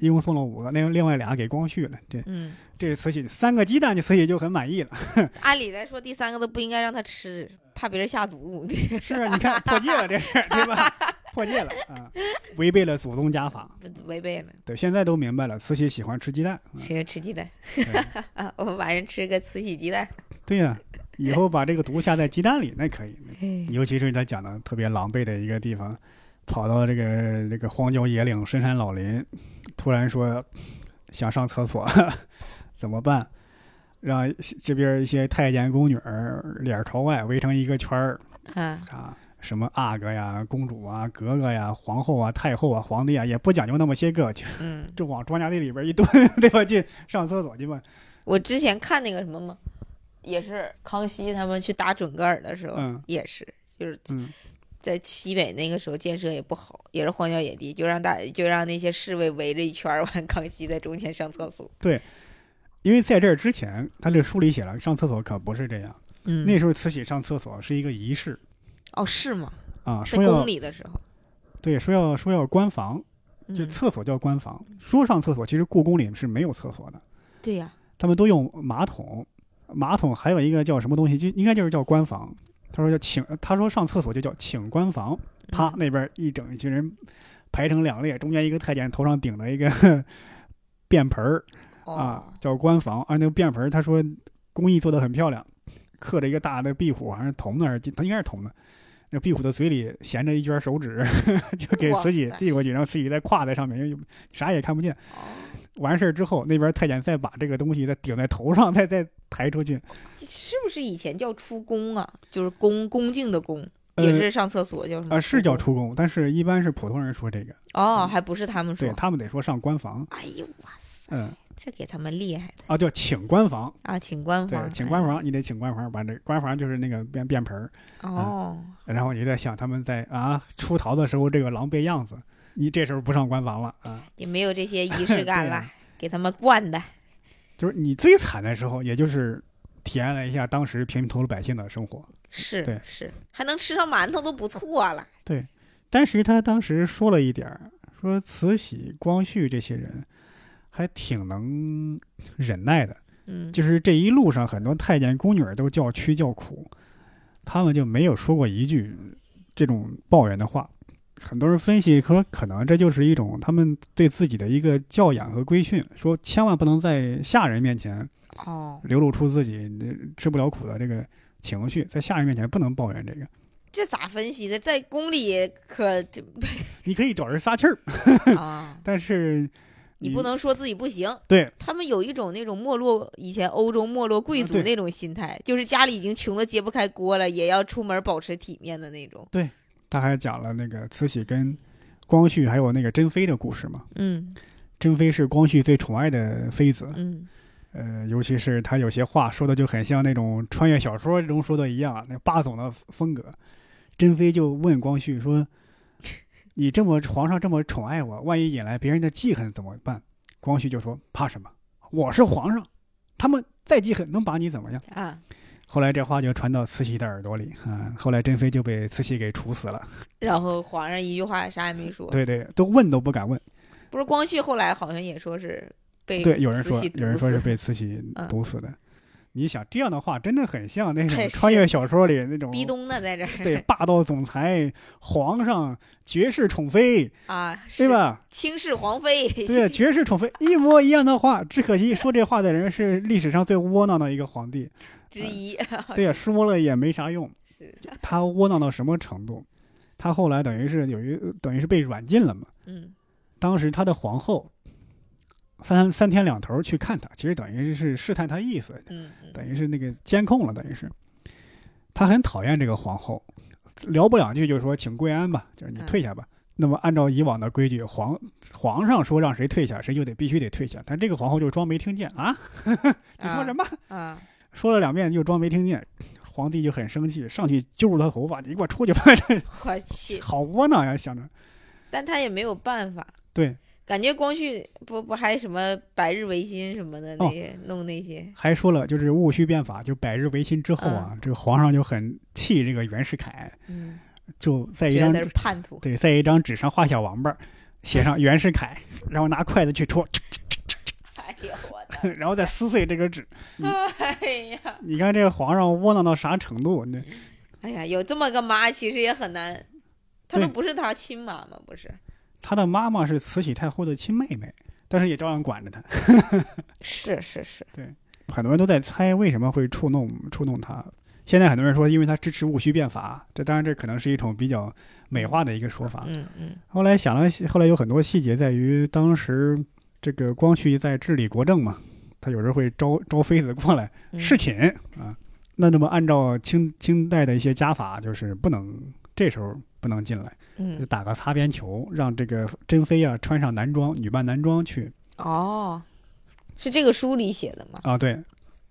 一共送了五个，那另外俩给光绪了。这嗯，这是慈禧三个鸡蛋，这慈禧就很满意了。按理来说，第三个都不应该让他吃，怕别人下毒。是啊，你看破戒了这是，对吧？破戒了啊，违背了祖宗家法。违背了，对，现在都明白了，慈禧喜欢吃鸡蛋。啊吃吃鸡蛋啊！我们晚上吃个慈禧鸡蛋。对呀、以后把这个毒下在鸡蛋里，那可以。嗯尤其是他讲的特别狼狈的一个地方，跑到这个这个荒郊野岭、深山老林，突然说想上厕所，怎么办？让这边一些太监宫女儿脸朝外围成一个圈儿啊，啊，什么阿哥呀、公主啊、格格呀、皇后啊、太后啊、皇帝啊，也不讲究那么些个，就嗯，就往庄稼地里边一蹲，对吧？去上厕所去吧。我之前看那个什么嘛，也是康熙他们去打准格尔的时候，嗯也是就是嗯在西北那个时候建设也不好，也是荒郊野地，就让大就让那些侍卫围着一圈儿，完康熙在中间上厕所。对因为在这儿之前，他这书里写了，上厕所可不是这样。嗯那时候慈禧上厕所是一个仪式哦是吗？啊，在说要宫里的时候，对说要说要关房，就嗯厕所叫关房。说上厕所，其实故宫里是没有厕所的，对呀，他们都用马桶。马桶还有一个叫什么东西，就应该就是叫官房。他说叫请，他说上厕所就叫请官房。啪，嗯那边一整一群人排成两列，中间一个太监头上顶着一个 便盆儿啊哦，，叫官房。啊，那个便盆儿他说工艺做的很漂亮，刻着一个大的壁虎，好像是铜的还是金，它应该是铜的。那壁虎的嘴里衔着一卷手指，就给哇慈禧递过去，然后慈禧再挎在上面，因为啥也看不见。哦完事儿之后，那边太监再把这个东西再顶在头上，再再抬出去。是不是以前叫出宫啊？就是恭恭敬的恭，呃也是上厕所叫什么？啊，是叫出宫，但是一般是普通人说这个，哦，还不是他们说。对他们得说上官房。哎呦哇塞，嗯，这给他们厉害的啊，叫请官房。啊！请官对房，，请官房，你得请官房，把这官房就是那个便便盆儿，哎。哦，然后你再想他们在啊出逃的时候这个狼狈样子，你这时候不上官房了啊，也没有这些仪式感了 给他们惯的。就是你最惨的时候，也就是体验了一下当时平头百姓的生活。是对是，还能吃上馒头都不错了。对但是他当时说了一点儿，说慈禧、光绪这些人还挺能忍耐的，嗯，就是这一路上很多太监宫女儿都叫屈叫苦，他们就没有说过一句这种抱怨的话。很多人分析说，可能这就是一种他们对自己的一个教养和规训，说千万不能在下人面前哦，流露出自己呃吃不了苦的这个情绪，在下人面前不能抱怨这个。这咋分析的？在宫里可 你可以找人撒气儿，啊，但是你不能说自己不行。对他们有一种那种没落，以前欧洲没落贵族那种心态，就是家里已经穷的揭不开锅了，也要出门保持体面的那种。他还讲了那个慈禧跟光绪还有那个珍妃的故事嘛。嗯珍妃是光绪最宠爱的妃子，嗯，呃，尤其是他有些话说的就很像那种穿越小说中说的一样，那霸总的风格。珍妃就问光绪说：“你这么皇上这么宠爱我，万一引来别人的记恨怎么办？”光绪就说：“怕什么？我是皇上，他们再记恨能把你怎么样啊，？”后来这话就传到慈禧的耳朵里啊，后来珍妃就被慈禧给处死了。然后皇上一句话啥也没说。对对，都问都不敢问。不是光绪后来好像也说是被对，有人说有人说是被慈禧嗯毒死的。你想这样的话，真的很像那种穿越小说里那种逼东的，在这儿对霸道总裁、皇上、绝世宠妃，啊，是？对吧？轻视皇妃，对，绝世宠妃一模一样的话，只可惜说这话的人是历史上最窝囊的一个皇帝。之一。对呀，说了也没啥用。是，他窝囊到什么程度？他后来等于是有一等于是被软禁了嘛。嗯当时他的皇后三三天两头去看他，其实等于是试探他意思，等于是那个监控了，等于是他很讨厌这个皇后，聊不两句就说请跪安吧，就是你嗯退下吧。那么按照以往的规矩，皇皇上说让谁退下，谁就得必须得退下。但这个皇后就装没听见啊，你说什么？啊？说了两遍就装没听见。皇帝就很生气，上去揪住他头发，你给我出去吧！我去，好窝囊呀，想着。但他也没有办法。对，感觉光绪不不还什么百日维新什么的那哦些、弄那些，还说了，就是戊戌变法，就百日维新之后啊，这个皇上就很气这个袁世凯，嗯，就在一张。对，在一张纸上画小王八，写上袁世凯，然后拿筷子去戳，哎呦我的，然后再撕碎这个纸。哎呀，你看这个皇上窝囊到啥程度？那哎呀，有这么个妈其实也很难，她都不是他亲妈妈，不是？他的妈妈是慈禧太后的亲妹妹，但是也照样管着他。是是是，对很多人都在猜为什么会触弄触弄他。现在很多人说，因为他支持戊戌变法，这当然这可能是一种比较美化的一个说法。嗯嗯后来想了，后来有很多细节在于当时这个光绪在治理国政嘛，他有时候会招招妃子过来嗯，侍寝啊。那那么按照清清代的一些家法，就是不能这时候不能进来，嗯就嗯，打个擦边球，让这个珍妃啊穿上男装，女扮男装去哦，是这个书里写的吗？啊。对，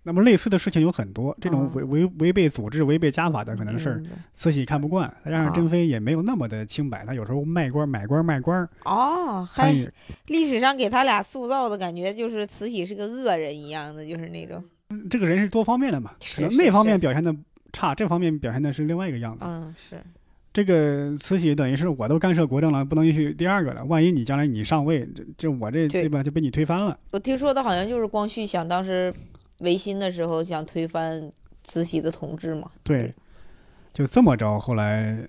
那么类似的事情有很多，这种哦违违违背组织、违背家法的可能事儿，慈禧看不惯，加上啊珍妃也没有那么的清白，她有时候卖官买官卖官，哦，还历史上给他俩塑造的感觉就是慈禧是个恶人一样的，就是那种，这个人是多方面的嘛，可能那方面表现的差，这方面表现的是另外一个样子。嗯，是，这个慈禧等于是我都干涉国政了，不能允许第二个了。万一你将来你上位，这这我这对对吧就被你推翻了。我听说的好像就是光绪想当时维新的时候想推翻慈禧的统治嘛，对，就这么着。后来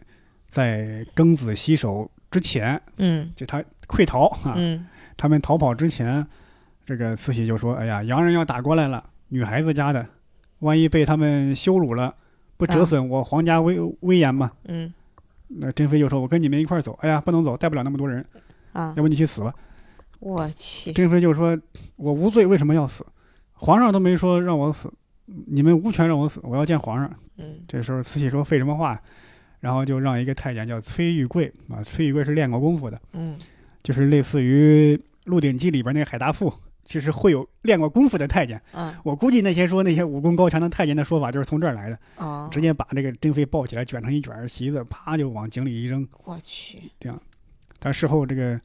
在庚子西狩之前，嗯就他溃逃啊，嗯他们逃跑之前，这个慈禧就说：“哎呀，洋人要打过来了，女孩子家的，万一被他们羞辱了，不折损我皇家威威严吗？”嗯那珍妃就说：“我跟你们一块儿走。”哎呀，不能走，带不了那么多人，啊要，不你去死吧。我去，珍妃就说：“我无罪，为什么要死？皇上都没说让我死，你们无权让我死，我要见皇上。”嗯这时候慈禧说：“废什么话？”然后就让一个太监叫崔玉贵啊，崔玉贵是练过功夫的，嗯就是类似于《鹿鼎记》里边那个海大富，其实会有练过功夫的太监。嗯我估计那些说那些武功高强的太监的说法就是从这儿来的，哦，直接把这个珍妃抱起来，卷成一卷席子，啪就往井里一扔。我去，这样但事后这个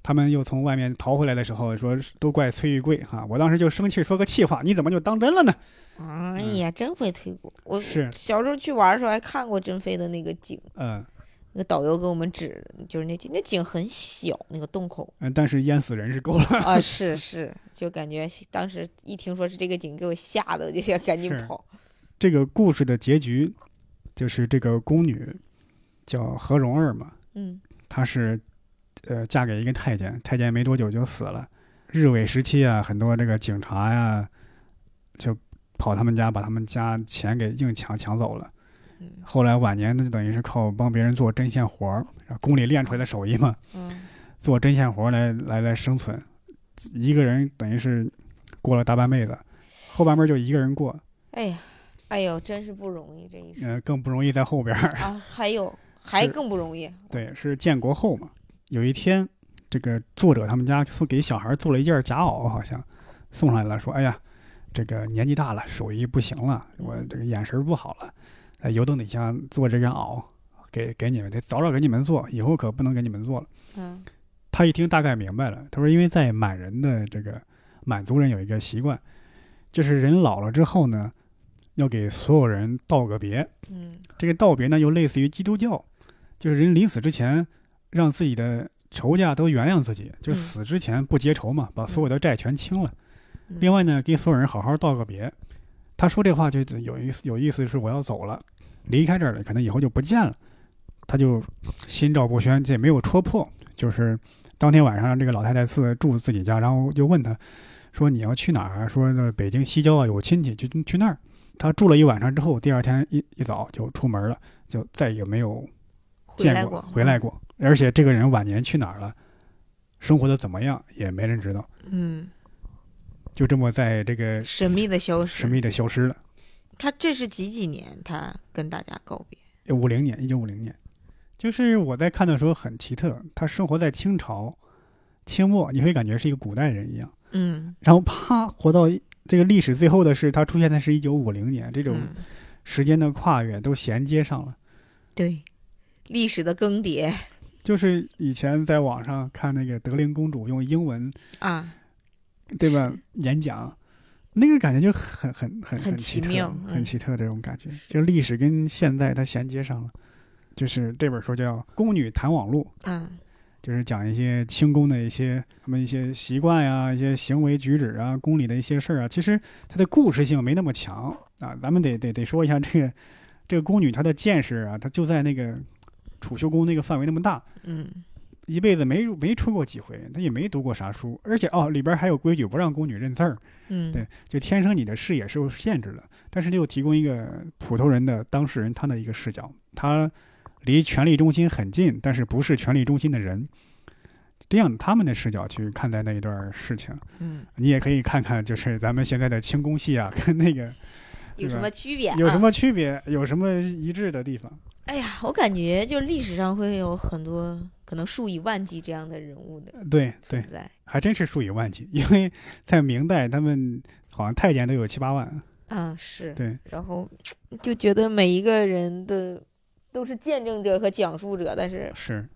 他们又从外面逃回来的时候，说都怪崔玉贵哈、我当时就生气，说个气话，你怎么就当真了呢？哎呀，真会推锅！我是小时候去玩的时候还看过珍妃的那个井，嗯那个导游给我们指，就是那井，那井很小，那个洞口嗯，但是淹死人是够了。啊，是是，就感觉当时一听说是这个井，给我吓得我就想赶紧跑。这个故事的结局，就是这个宫女叫何蓉儿嘛，嗯她是呃嫁给一个太监，太监没多久就死了。日伪时期啊，很多这个警察呀、就跑他们家，把他们家钱给硬抢抢走了。嗯后来晚年呢，就等于是靠帮别人做针线活儿，宫里练出来的手艺嘛，嗯做针线活儿来来来生存。一个人等于是过了大半辈子，后半辈儿就一个人过，哎呀，哎呦，真是不容易这一生呃，更不容易在后边儿。啊！还有 还更不容易，对，是建国后嘛。有一天，这个作者他们家送给小孩做了一件夹袄，好像送上来了，说：“哎呀，这个年纪大了，手艺不行了，我这个眼神不好了，在油灯底下做这件袄，给给你们，得早早给你们做，以后可不能给你们做了。”嗯他一听大概明白了，他说：“因为在满人的这个满族人有一个习惯，就是人老了之后呢，要给所有人道个别。嗯这个道别呢，又类似于基督教，就是人临死之前，让自己的仇家都原谅自己，就死之前不结仇嘛，把所有的债全清了。嗯另外呢，给所有人好好道个别。他说这话就有意思，有意思是我要走了，离开这儿了，可能以后就不见了。他就心照不宣，这也没有戳破，就是当天晚上这个老太太自住自己家，然后就问他说你要去哪儿啊？说那北京西郊啊有亲戚，就去那儿。他住了一晚上之后，第二天一一早就出门了，就再也没有见过回来过。而且这个人晚年去哪儿了，生活的怎么样也没人知道，嗯，就这么在这个神秘的消失。神秘的消失了。他这是几几年？他跟大家告别？五零年，一九五零年，就是我在看的时候很奇特，他生活在清朝清末，你会感觉是一个古代人一样，嗯，然后啪活到这个历史最后的是他出现的是一九五零年，这种嗯时间的跨越都衔接上了。对，历史的更迭就是以前在网上看那个德龄公主用英文啊，对吧？演讲，那个感觉就很很很很奇特很奇特这种感觉，就历史跟现在它衔接上了。就是这本书叫《宫女谈网络》，嗯就是讲一些清宫的一些他们一些习惯呀、一些行为举止啊、宫里的一些事儿啊。其实它的故事性没那么强啊，咱们得得得说一下这个这个宫女她的见识啊，她就在那个储秀宫那个范围那么大，嗯一辈子没没出过几回，他也没读过啥书，而且哦里边还有规矩，不让宫女认字儿，嗯，对，就天生你的视野是有限制的。但是又提供一个普通人的当事人他的一个视角，他离权力中心很近，但是不是权力中心的人，这样他们的视角去看待那一段事情，嗯，你也可以看看，就是咱们现在的清宫戏啊，跟那个有什么区别？有什？么区别，有什么一致的地方。哎呀，我感觉就历史上会有很多可能数以万计这样的人物的对对存，在还真是数以万计，因为在明代他们好像太监都有七八万。啊，是，对，然后就觉得每一个人的都是见证者和讲述者，但是是，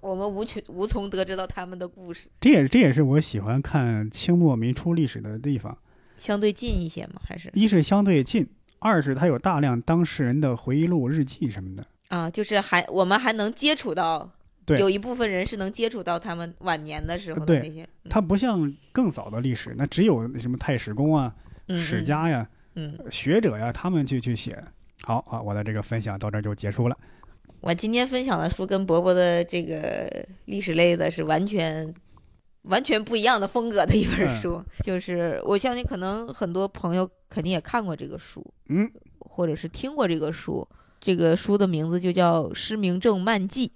我们无权无从得知到他们的故事，这也这也是我喜欢看清末民初历史的地方。相对近一些嘛，还是一是相对近，二是它有大量当事人的回忆录、日记什么的。啊，就是还我们还能接触到，对有一部分人是能接触到他们晚年的时候的那些，嗯它不像更早的历史，那只有什么太史公啊、嗯史，家呀、嗯，嗯学者呀，他们去去写。好啊，我的这个分享到这儿就结束了。我今天分享的书跟伯伯的这个历史类的是完全。完全不一样的风格的一本 嗯书，就是我相信可能很多朋友肯定也看过这个书，嗯，或者是听过这个书。这个书的名字就叫《失明症漫记》。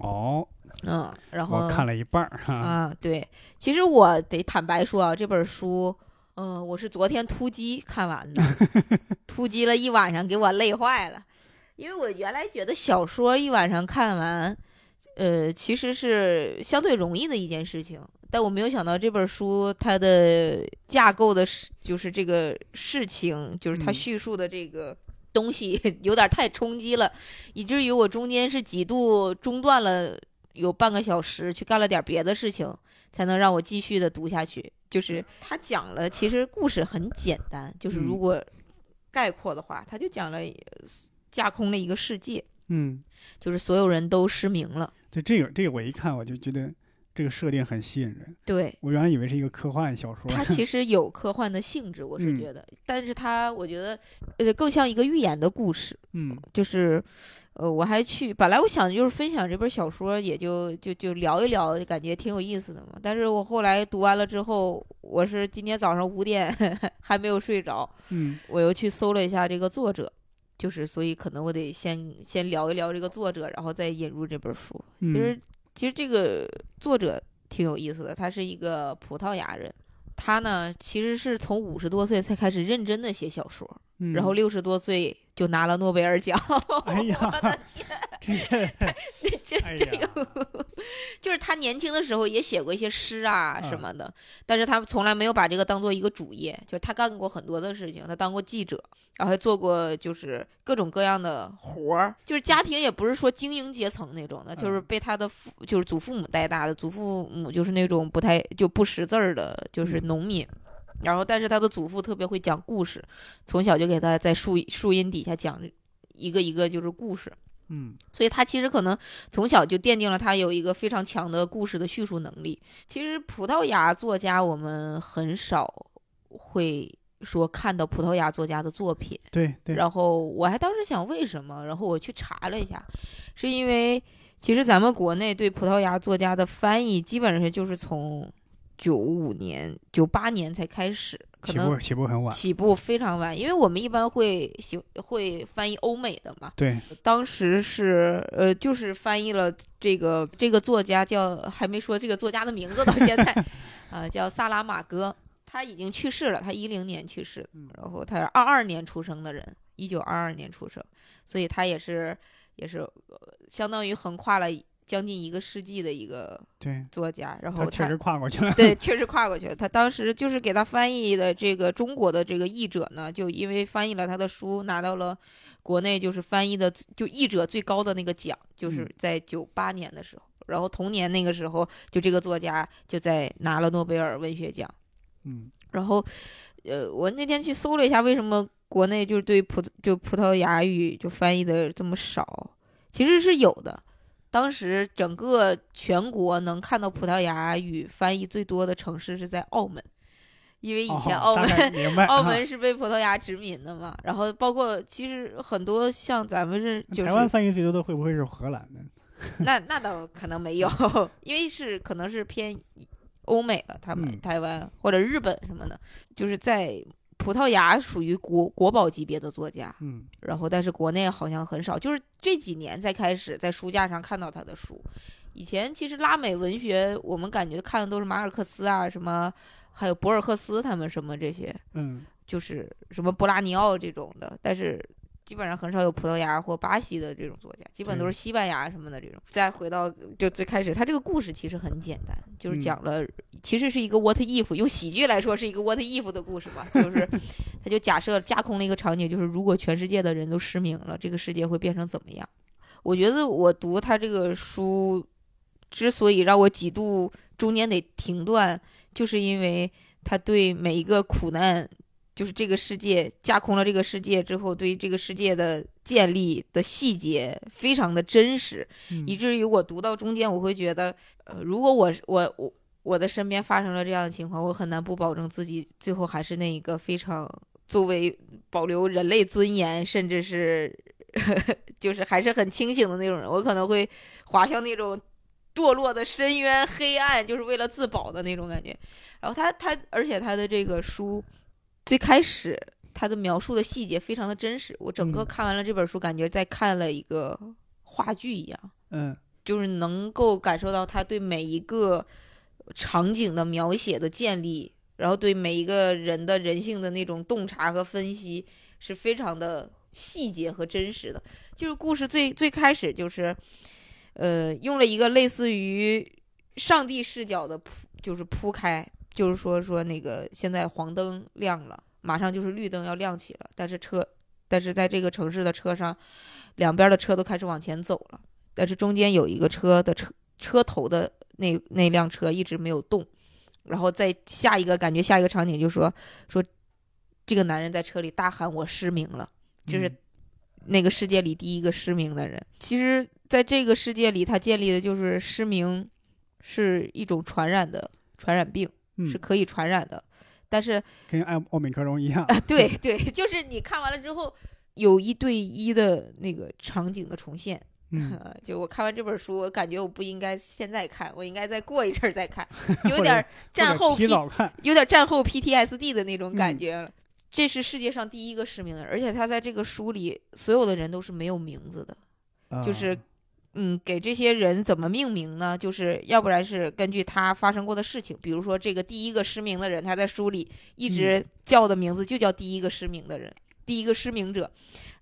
哦，嗯，然后我看了一半儿哈。啊，对，其实我得坦白说啊，这本书，嗯、我是昨天突击看完的，突击了一晚上，给我累坏了。因为我原来觉得小说一晚上看完，呃，其实是相对容易的一件事情，但我没有想到这本书它的架构的事，就是这个事情，就是它嗯叙述的这个东西 有点太冲击了，以至于我中间是几度中断了有半个小时，去干了点别的事情，才能让我继续的读下去。就是他讲了，其实故事很简单，就是如嗯果概括的话，他就讲了呃架空了一个世界，嗯，就是所有人都失明了。就这个这个我一看我就觉得这个设定很吸引人。对，我原来以为是一个科幻小说。它其实有科幻的性质，我是嗯觉得，但是它我觉得呃更像一个寓言的故事。嗯就是，呃，我还去，本来我想就是分享这本小说，也就就就聊一聊，感觉挺有意思的嘛。但是我后来读完了之后，我是今天早上五点 还没有睡着，嗯我又去搜了一下这个作者，就是所以可能我得先先聊一聊这个作者，然后再引入这本书。嗯，其实其实这个作者挺有意思的，他是一个葡萄牙人。他呢，其实是从五十多岁才开始认真的写小说，嗯然后六十多岁就拿了诺贝尔奖。哎呀，这个这这哎这个，就是他年轻的时候也写过一些诗啊嗯什么的，但是他从来没有把这个当做一个主业，就是他干过很多的事情，他当过记者，然后还做过就是各种各样的活儿，就是家庭也不是说精英阶层那种的，就是嗯被他的父就是祖父母带大的，祖父母就是那种不太就不识字儿的，就是嗯农民。然后，但是他的祖父特别会讲故事，从小就给他在树树荫底下讲一个一个就是故事。嗯所以他其实可能从小就奠定了他有一个非常强的故事的叙述能力。其实葡萄牙作家我们很少会说看到葡萄牙作家的作品，对对，然后我还当时想为什么，然后我去查了一下，是因为其实咱们国内对葡萄牙作家的翻译基本上就是从九五年、九八年才开始，可能起步很晚。起步非常晚，因为我们一般会喜会翻译欧美的嘛。对，当时是呃，就是翻译了这个这个作家叫还没说这个作家的名字到 现在，啊、叫萨拉马戈，他已经去世了，他一零年去世然后他是二二年出生的人，一九二二年出生，所以他也是也是、呃相当于横跨了将近一个世纪的一个对，作家，然后他确实跨过去了。对，确实跨过去了。他当时就是给他翻译的这个中国的这个译者呢，就因为翻译了他的书，拿到了国内就是翻译的就译者最高的那个奖，就是嗯在九八年的时候。然后同年那个时候，就这个作家就在拿了诺贝尔文学奖。嗯然后，呃，我那天去搜了一下，为什么国内就是对葡就葡萄牙语就翻译的这么少？其实是有的。当时整个全国能看到葡萄牙语翻译最多的城市是在澳门，因为以前澳门。澳啊门是被葡萄牙殖民的嘛。然后包括其实很多像咱们是就是台湾翻译最多的会不会是荷兰呢？那那倒可能没有，因为是可能是偏欧美了，他们、嗯台湾或者日本什么的，就是在葡萄牙属于国国宝级别的作家，嗯然后但是国内好像很少，就是这几年才开始在书架上看到他的书。以前其实拉美文学，我们感觉看的都是马尔克斯啊，什么还有博尔赫斯他们什么这些，嗯就是什么布拉尼奥这种的，但是基本上很少有葡萄牙或巴西的这种作家，基本都是西班牙什么的这种。再回到就最开始，他这个故事其实很简单，就是讲了，其实是一个 what if，用喜剧来说是一个 what if 的故事吧，就 是他就假设架空了一个场景，就是如果全世界的人都失明了，这个世界会变成怎么样？我觉得我读他这个书，之所以让我几度中间得停断，就是因为他对每一个苦难。就是这个世界架空了这个世界之后，对于这个世界的建立的细节非常的真实，以至于我读到中间，我会觉得，呃，如果我我我我的身边发生了这样的情况，我很难不保证自己最后还是那一个非常作为保留人类尊严，甚至是 就是还是很清醒的那种人，我可能会滑向那种堕落的深渊、黑暗，就是为了自保的那种感觉。然后他他，而且他的这个书。最开始他的描述的细节非常的真实，我整个看完了这本书，感觉在看了一个话剧一样。嗯，就是能够感受到他对每一个场景的描写的建立，然后对每一个人的人性的那种洞察和分析是非常的细节和真实的。就是故事最最开始就是，呃，用了一个类似于上帝视角的铺，就是铺开。就是说说那个现在黄灯亮了，马上就是绿灯要亮起了，但是车，但是在这个城市的车上，两边的车都开始往前走了，但是中间有一个车的车车头的那那辆车一直没有动，然后在下一个感觉下一个场景就说说，这个男人在车里大喊我失明了，就是那个世界里第一个失明的人。其实在这个世界里，他建立的就是失明是一种传染的传染病。是可以传染的，但是跟奥奥美克戎一样啊，对对，就是你看完了之后，有一对一的那个场景的重现。嗯，就我看完这本书，我感觉我不应该现在看，我应该再过一阵儿再看，有点战后 P，有点战后 PTSD 的那种感觉了。这是世界上第一个失明的人，而且他在这个书里，所有的人都是没有名字的，就是。嗯，给这些人怎么命名呢？就是要不然是根据他发生过的事情，比如说这个第一个失明的人，他在书里一直叫的名字就叫第一个失明的人，第一个失明者，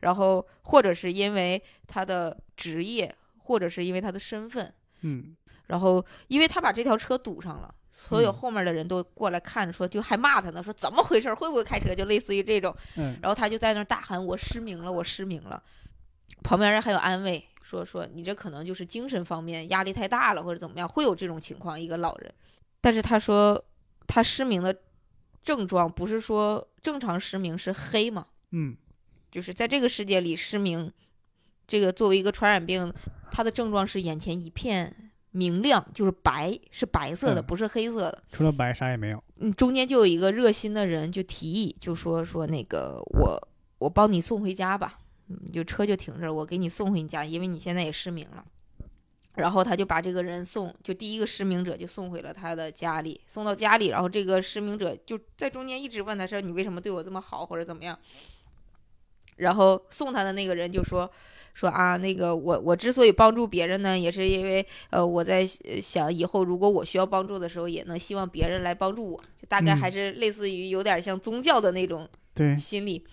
然后或者是因为他的职业，或者是因为他的身份，嗯，然后因为他把这条车堵上了，所有后面的人都过来看，说就还骂他呢，说怎么回事，会不会开车，就类似于这种，嗯，然后他就在那大喊我失明了，我失明了，旁边人还有安慰。说说你这可能就是精神方面压力太大了，或者怎么样，会有这种情况。一个老人，但是他说他失明的症状不是说正常失明是黑嘛？嗯，就是在这个世界里失明，这个作为一个传染病，它的症状是眼前一片明亮，就是白，是白色的，不是黑色的。除了白啥也没有。嗯，中间就有一个热心的人就提议，就说说那个我我帮你送回家吧。你就车就停这儿，我给你送回你家，因为你现在也失明了。然后他就把这个人送，就第一个失明者就送回了他的家里，送到家里。然后这个失明者就在中间一直问他说：“你为什么对我这么好，或者怎么样？”然后送他的那个人就说：“说啊，那个我我之所以帮助别人呢，也是因为呃我在想以后如果我需要帮助的时候，也能希望别人来帮助我，就大概还是类似于有点像宗教的那种心理。”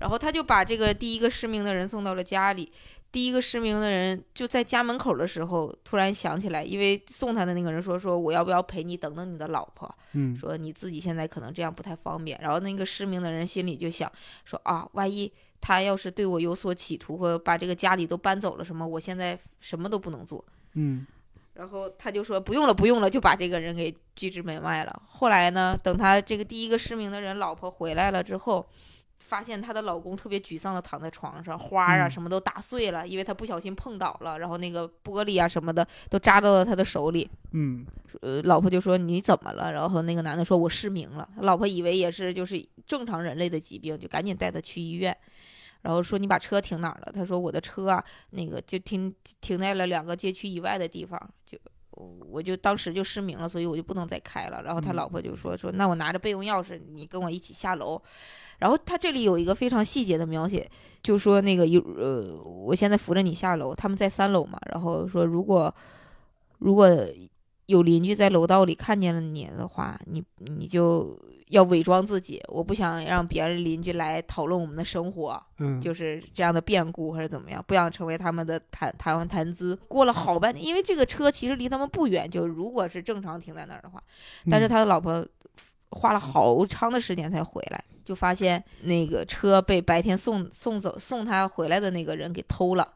然后他就把这个第一个失明的人送到了家里。第一个失明的人就在家门口的时候，突然想起来，因为送他的那个人说：“说我要不要陪你等等你的老婆？嗯，说你自己现在可能这样不太方便。”然后那个失明的人心里就想：“说啊，万一他要是对我有所企图，或者把这个家里都搬走了什么，我现在什么都不能做。”嗯，然后他就说：“不用了，不用了，就把这个人给拒之门外了。”后来呢，等他这个第一个失明的人老婆回来了之后。发现她的老公特别沮丧的躺在床上，花啊什么都打碎了，因为他不小心碰倒了，然后那个玻璃啊什么的都扎到了他的手里。嗯，呃，老婆就说你怎么了？然后那个男的说我失明了。他老婆以为也是就是正常人类的疾病，就赶紧带他去医院。然后说你把车停哪儿了？他说我的车啊，那个就停停在了两个街区以外的地方，就我就当时就失明了，所以我就不能再开了。然后他老婆就说说那我拿着备用钥匙，你跟我一起下楼。然后他这里有一个非常细节的描写，就说那个有呃，我现在扶着你下楼，他们在三楼嘛。然后说如果如果有邻居在楼道里看见了你的话，你你就要伪装自己，我不想让别人邻居来讨论我们的生活，嗯，就是这样的变故或者怎么样，不想成为他们的谈谈完谈资。过了好半天，因为这个车其实离他们不远，就如果是正常停在那儿的话，但是嗯他的老婆花了好长的时间才回来，就发现那个车被白天送送走送他回来的那个人给偷了，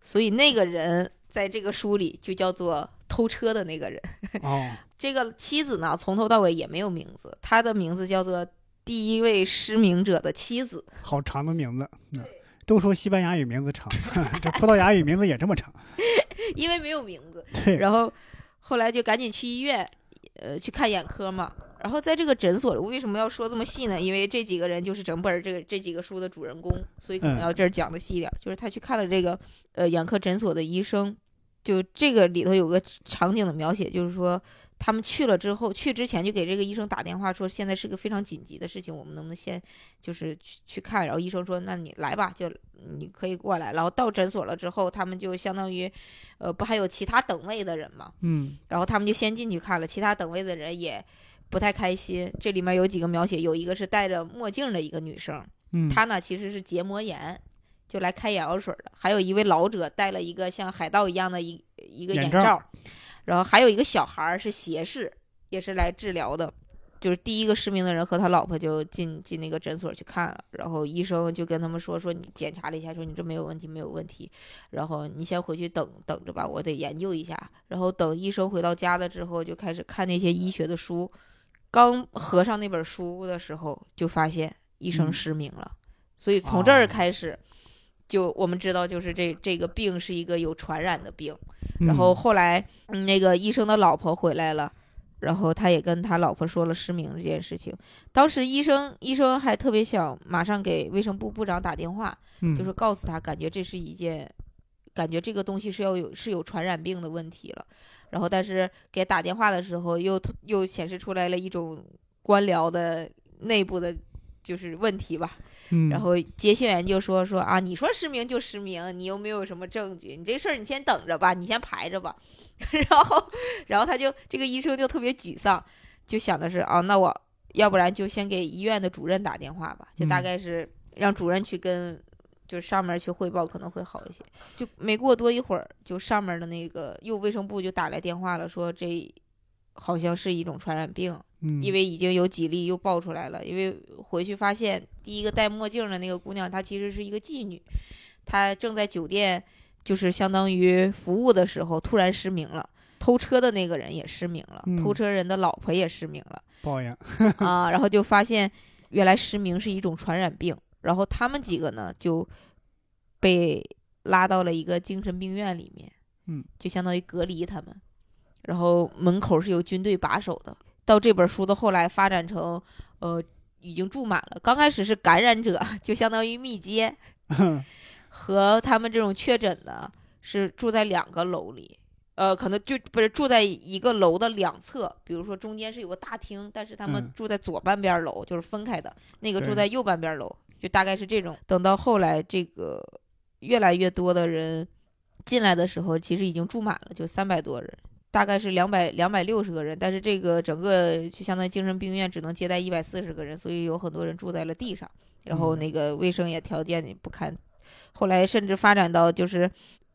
所以那个人在这个书里就叫做偷车的那个人。哦，这个妻子呢，从头到尾也没有名字，她的名字叫做第一位失明者的妻子。好长的名字。嗯，都说西班牙语名字长，这葡萄牙语名字也这么长。因为没有名字，对，然后后来就赶紧去医院，呃，去看眼科嘛。然后在这个诊所里，我为什么要说这么细呢？因为这几个人就是整本儿这个这几个书的主人公，所以可能嗯要这儿讲的细一点儿。就是他去看了这个呃眼科诊所的医生，就这个里头有个场景的描写，就是说他们去了之后，去之前就给这个医生打电话说，现在是个非常紧急的事情，我们能不能先就是去去看？然后医生说，那你来吧，就你可以过来。然后到诊所了之后，他们就相当于，呃，不还有其他等位的人吗？嗯然后他们就先进去看了，其他等位的人也不太开心。这里面有几个描写，有一个是戴着墨镜的一个女生，嗯，她呢其实是结膜炎，就来开眼药水的。还有一位老者戴了一个像海盗一样的一一个眼罩眼罩，然后还有一个小孩儿是斜视，也是来治疗的。就是第一个失明的人和他老婆就进进那个诊所去看了，然后医生就跟他们说说你检查了一下，说你这没有问题，没有问题，然后你先回去等等着吧，我得研究一下。然后等医生回到家了之后，就开始看那些医学的书。刚合上那本书的时候，就发现医生嗯失明了。所以从这儿哦开始，就我们知道，就是这这个病是一个有传染的病。嗯然后后来，嗯，那个医生的老婆回来了，然后他也跟他老婆说了失明这件事情。当时医生医生还特别想马上给卫生部部长打电话，嗯就是告诉他，感觉这是一件，感觉这个东西是要有是有传染病的问题了。然后，但是给打电话的时候又又显示出来了一种官僚的内部的，就是问题吧。嗯，然后接线员就说说啊，你说失明就失明，你又没有什么证据，你这事儿你先等着吧，你先排着吧。然后，然后他就这个医生就特别沮丧，就想的是啊，那我要不然就先给医院的主任打电话吧，就大嗯概是让主任去跟就是上面去汇报可能会好一些。就没过多一会儿，就上面的那个又卫生部就打来电话了，说这好像是一种传染病，嗯因为已经有几例又爆出来了。因为回去发现，第一个戴墨镜的那个姑娘，她其实是一个妓女，她正在酒店就是相当于服务的时候突然失明了。偷车的那个人也失明了，嗯偷车人的老婆也失明了报应，啊，然后就发现原来失明是一种传染病，然后他们几个呢就被拉到了一个精神病院里面，嗯，就相当于隔离他们，然后门口是有军队把守的。到这本书的后来发展成，呃，已经住满了。刚开始是感染者，就相当于密接，和他们这种确诊的是住在两个楼里，呃，可能就不是住在一个楼的两侧，比如说中间是有个大厅，但是他们嗯住在左半边楼，就是分开的，那个住在右半边楼，就大概是这种。等到后来这个越来越多的人进来的时候，其实已经住满了，就三百多人。大概是两百两百六十个人，但是这个整个就相当于精神病院只能接待一百四十个人，所以有很多人住在了地上，然后嗯那个卫生也条件也不堪。后来甚至发展到就是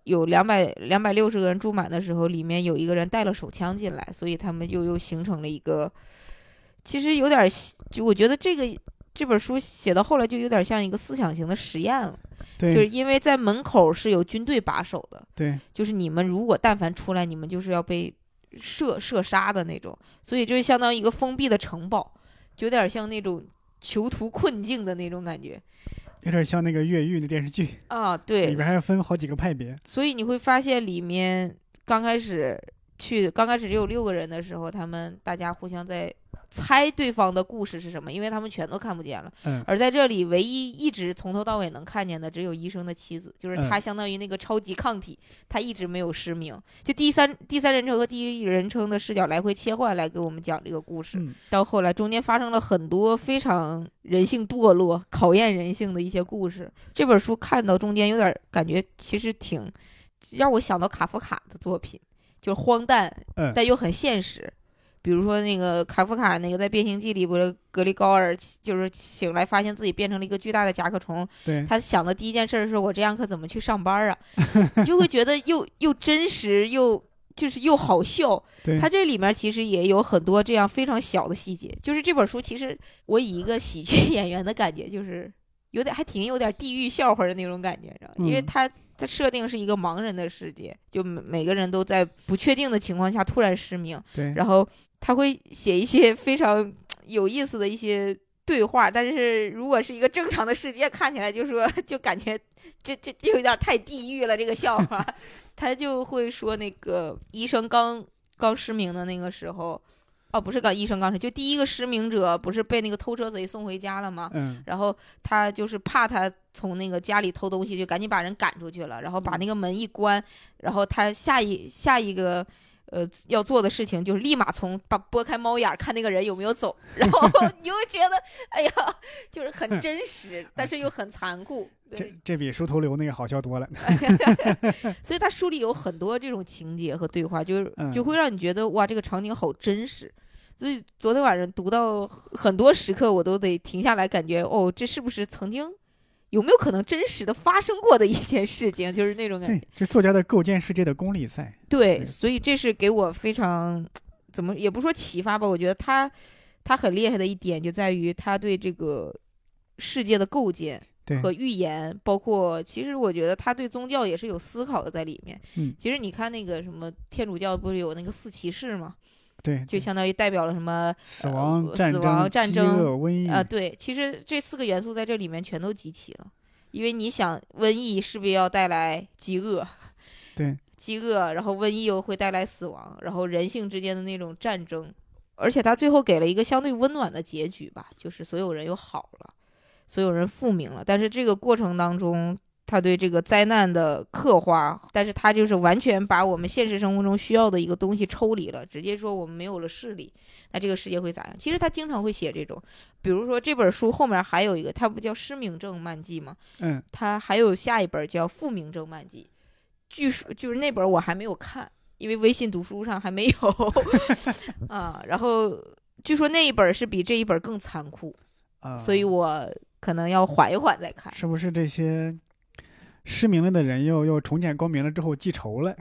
有两百两百六十个人住满的时候，里面有一个人带了手枪进来，所以他们又又形成了一个，其实有点儿就我觉得这个这本书写到后来就有点像一个思想型的实验了，对，就是因为在门口是有军队把守的，对，就是你们如果但凡出来，你们就是要被射射杀的那种，所以就是相当于一个封闭的城堡，就有点像那种囚徒困境的那种感觉有点像那个越狱的电视剧，啊。对里边，还分好几个派别。所以你会发现里面刚开始去刚开始只有六个人的时候，他们大家互相在猜对方的故事是什么，因为他们全都看不见了。嗯而在这里，唯一一直从头到尾能看见的只有医生的妻子，就是嗯他相当于那个超级抗体，他一直没有失明。就第三第三人称和第一人称的视角来回切换来给我们讲这个故事。嗯到后来，中间发生了很多非常人性堕落、考验人性的一些故事。这本书看到中间有点感觉，其实挺让我想到卡夫卡的作品，就是荒诞，嗯，但又很现实。比如说那个卡夫卡那个在《变形记》里，不是格里高尔就是醒来发现自己变成了一个巨大的甲壳虫，对，他想的第一件事是我这样可怎么去上班啊？你 就会觉得又又真实又就是又好笑。对，它这里面其实也有很多这样非常小的细节。就是这本书，其实我以一个喜剧 演员的感觉，就是有点还挺有点地狱笑话的那种感觉？因为嗯它它设定是一个盲人的世界，就每每个人都在不确定的情况下突然失明，对，然后他会写一些非常有意思的一些对话，但是如果是一个正常的世界，看起来就说就感觉这这这有点太地狱了，这个笑话，他就会说那个医生刚刚失明的那个时候，哦，不是刚医生刚失，就第一个失明者不是被那个偷车贼送回家了吗？嗯，然后他就是怕他从那个家里偷东西，就赶紧把人赶出去了，然后把那个门一关，然后他下一下一个呃要做的事情就是立马从把拨开猫眼儿看那个人有没有走，然后 你会觉得哎呀，就是很真实，但是又很残酷。这，这比梳头流那个好笑多了。所以他书里有很多这种情节和对话，就是嗯就会让你觉得哇，这个场景好真实。所以昨天晚上读到很多时刻，我都得停下来，感觉哦，这是不是曾经有没有可能真实的发生过的一件事情？就是那种感觉对。，这作家的构建世界的功力在。对，对所以这是给我非常怎么也不说启发吧，我觉得他他很厉害的一点就在于他对这个世界的构建，和预言，包括其实我觉得他对宗教也是有思考的在里面。嗯其实你看那个什么天主教不是有那个四骑士嘛，对，就相当于代表了什么死亡、呃战死亡争、饥战争饿、瘟疫啊、对，其实这四个元素在这里面全都集齐了，因为你想瘟疫是不是要带来饥饿？对，饥饿，然后瘟疫又会带来死亡，然后人性之间的那种战争，而且他最后给了一个相对温暖的结局吧，就是所有人又好了，所有人复明了。但是这个过程当中，他对这个灾难的刻画，但是他就是完全把我们现实生活中需要的一个东西抽离了，直接说我们没有了视力，那这个世界会咋样？其实他经常会写这种，比如说这本书后面还有一个，他不叫失明症漫记吗？嗯，他还有下一本叫《复明症漫记》，据说就是那本我还没有看，因为微信读书上还没有 啊。然后据说那一本是比这一本更残酷，啊，所以我可能要缓一缓再看。是不是这些失明了的人又又重见光明了之后记仇了？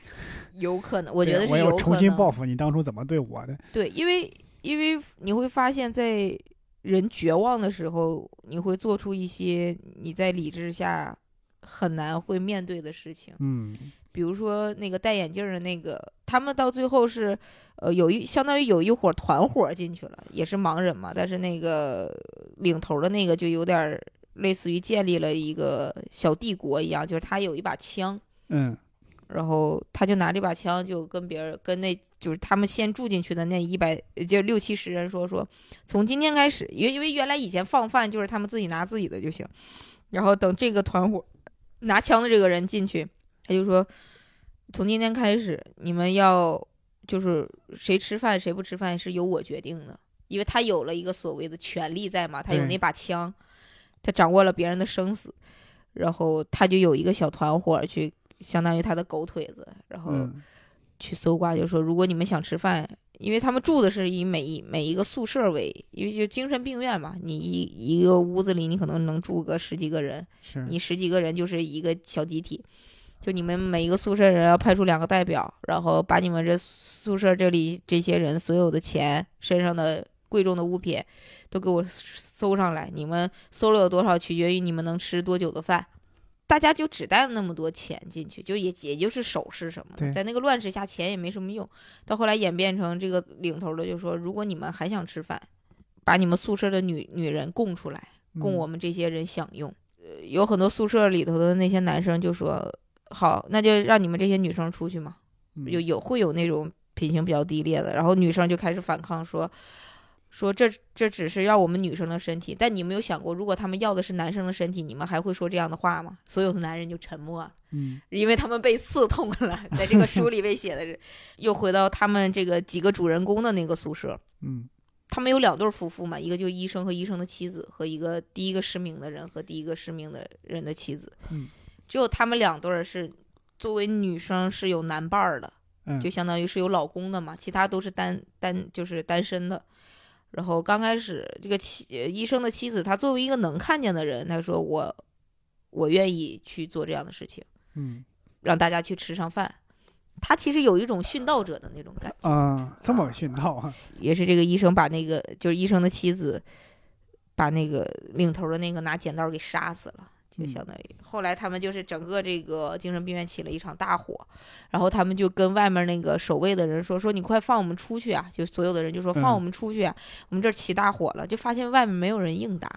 有可能，我觉得是我要重。新报复你当初怎么对我的。对，因为因为你会发现在人绝望的时候，你会做出一些你在理智下很难会面对的事情。嗯，比如说那个戴眼镜儿的那个，他们到最后是，呃，有一相当于有一伙团伙进去了，也是盲人嘛，但是那个领头的那个就有点儿类似于建立了一个小帝国一样，就是他有一把枪，嗯，然后他就拿这把枪就跟别人跟那就是他们先住进去的那一百就六七十人说说，从今天开始，因为因为原来以前放饭就是他们自己拿自己的就行，然后等这个团伙拿枪的这个人进去，他就说，从今天开始你们要就是谁吃饭谁不吃饭是由我决定的，因为他有了一个所谓的权利在嘛，他有那把枪，他掌握了别人的生死，然后他就有一个小团伙去。相当于他的狗腿子，然后嗯，去搜刮，就说如果你们想吃饭，因为他们住的是以每一每一个宿舍为，因为就精神病院嘛，你一一个屋子里你可能能住个十几个人，你十几个人就是一个小集体，就你们每一个宿舍人要派出两个代表，然后把你们这宿舍这里这些人所有的钱、身上的贵重的物品都给我搜上来，你们搜了有多少，取决于你们能吃多久的饭。大家就只带了那么多钱进去，就也也就是首饰什么的，在那个乱世下，钱也没什么用。到后来演变成这个领头的就说，如果你们还想吃饭，把你们宿舍的女女人供出来，供嗯我们这些人享用。呃，有很多宿舍里头的那些男生就说：“好，那就让你们这些女生出去嘛。”嗯有有会有那种品行比较低劣的，然后女生就开始反抗说。说这这只是要我们女生的身体，但你没有想过，如果他们要的是男生的身体，你们还会说这样的话吗？所有的男人就沉默了。嗯因为他们被刺痛了，在这个书里被写的是，又回到他们这个几个主人公的那个宿舍，嗯他们有两对夫妇嘛，一个就医生和医生的妻子，和一个第一个失明的人和第一个失明的人的妻子，嗯，只有他们两对是作为女生是有男伴儿的，嗯就相当于是有老公的嘛，其他都是单单就是单身的。然后刚开始这个妻呃医生的妻子，她作为一个能看见的人，她说我我愿意去做这样的事情，嗯让大家去吃上饭。他其实有一种殉道者的那种感觉。啊，这么殉道啊，也是这个医生把那个就是医生的妻子，把那个领头的那个拿剪刀给杀死了，就嗯相当于、后来他们就是整个这个精神病院起了一场大火，然后他们就跟外面那个守卫的人说说你快放我们出去啊！就所有的人就说嗯放我们出去啊！我们这儿起大火了，就发现外面没有人应答，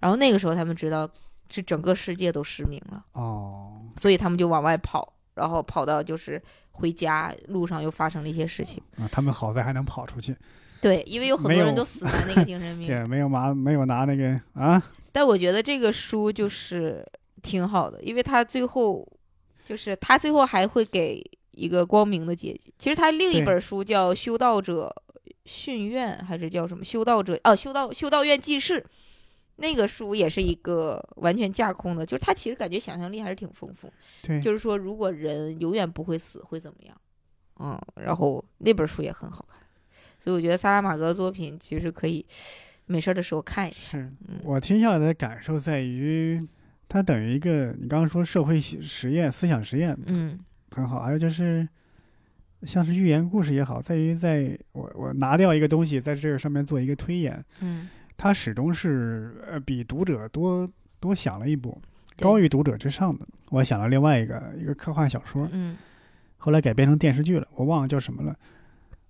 然后那个时候他们知道是整个世界都失明了，哦，所以他们就往外跑，然后跑到就是回家路上又发生了一些事情。啊，他们好在还能跑出去，对，因为有很多人都死在那个精神病 院。没有拿没有拿那个啊，但我觉得这个书就是挺好的，因为他最后就是他最后还会给一个光明的结局。其实他另一本书叫《修道者训院》，还是叫什么《修道者》哦，《修道修道院记事》。那个书也是一个完全架空的，就是他其实感觉想象力还是挺丰富。对，就是说，如果人永远不会死，会怎么样？嗯，然后那本书也很好看，所以我觉得萨拉玛格的作品其实可以没事的时候看一下。是嗯我听下来的感受在于，它等于一个你刚刚说社会实验、思想实验嗯很好，还有就是像是寓言故事也好，在于在我我拿掉一个东西，在这个上面做一个推演，嗯，它始终是呃比读者多多想了一步，高于读者之上的。我想了另外一个一个科幻小说，嗯后来改编成电视剧了，我忘了叫什么了。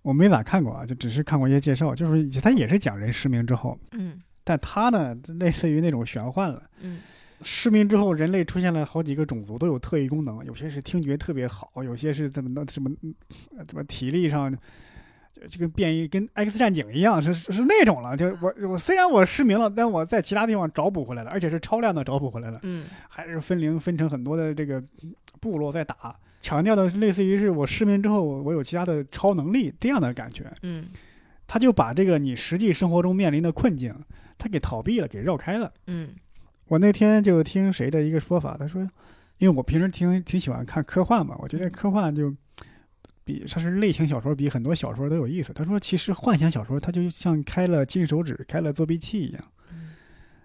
我没咋看过啊，就只是看过一些介绍，就是它也是讲人失明之后，嗯但它呢类似于那种玄幻了。嗯失明之后，人类出现了好几个种族，都有特异功能，有些是听觉特别好，有些是怎么的什么呃什么体力上，就这个变异跟 X 战警一样，是是是那种了。就是我我虽然我失明了，但我在其他地方找补回来了，而且是超量的找补回来了，嗯还是分零分成很多的这个部落在打，强调的是类似于是我失明之后，我我有其他的超能力这样的感觉。嗯他就把这个你实际生活中面临的困境，他给逃避了，给绕开了。嗯我那天就听谁的一个说法，他说，因为我平时挺挺喜欢看科幻嘛，我觉得科幻就比它是类型小说，比很多小说都有意思。他说，其实幻想小说它就像开了金手指、开了作弊器一样，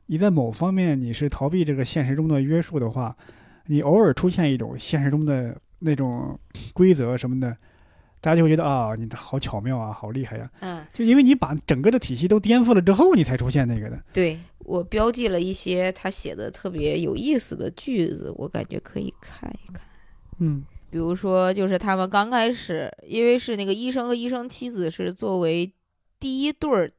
你在某方面你是逃避这个现实中的约束的话，你偶尔出现一种现实中的那种 规则什么的。大家就会觉得啊，你好巧妙啊，好厉害呀、嗯，就因为你把整个的体系都颠覆了之后，你才出现那个的。对我标记了一些他写的特别有意思的句子，我感觉可以看一看。嗯比如说，就是他们刚开始，因为是那个医生和医生妻子是作为第一对儿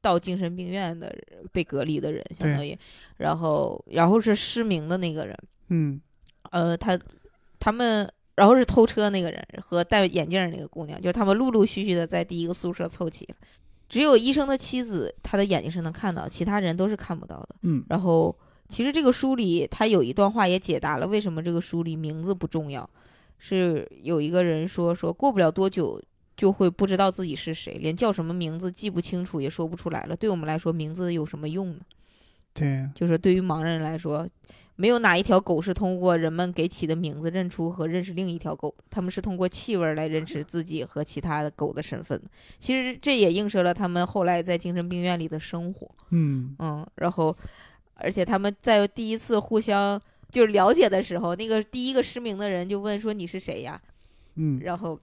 到精神病院的被隔离的人，相当于，然后然后是失明的那个人，嗯呃，他他们然后是偷车那个人和戴眼镜儿那个姑娘，就是他们陆陆续续的在第一个宿舍凑齐了。只有医生的妻子，他的眼睛是能看到，其他人都是看不到的。嗯然后，其实这个书里他有一段话也解答了为什么这个书里名字不重要。是有一个人说，说过不了多久就会不知道自己是谁，连叫什么名字记不清楚，也说不出来了。对我们来说，名字有什么用呢？对，就是对于盲人来说，没有哪一条狗是通过人们给起的名字认出和认识另一条狗的，他们是通过气味来认识自己和其他的狗的身份。其实这也映射了他们后来在精神病院里的生活。嗯嗯，然后，而且他们在第一次互相就是了解的时候，那个第一个失明的人就问说你是谁呀？嗯然后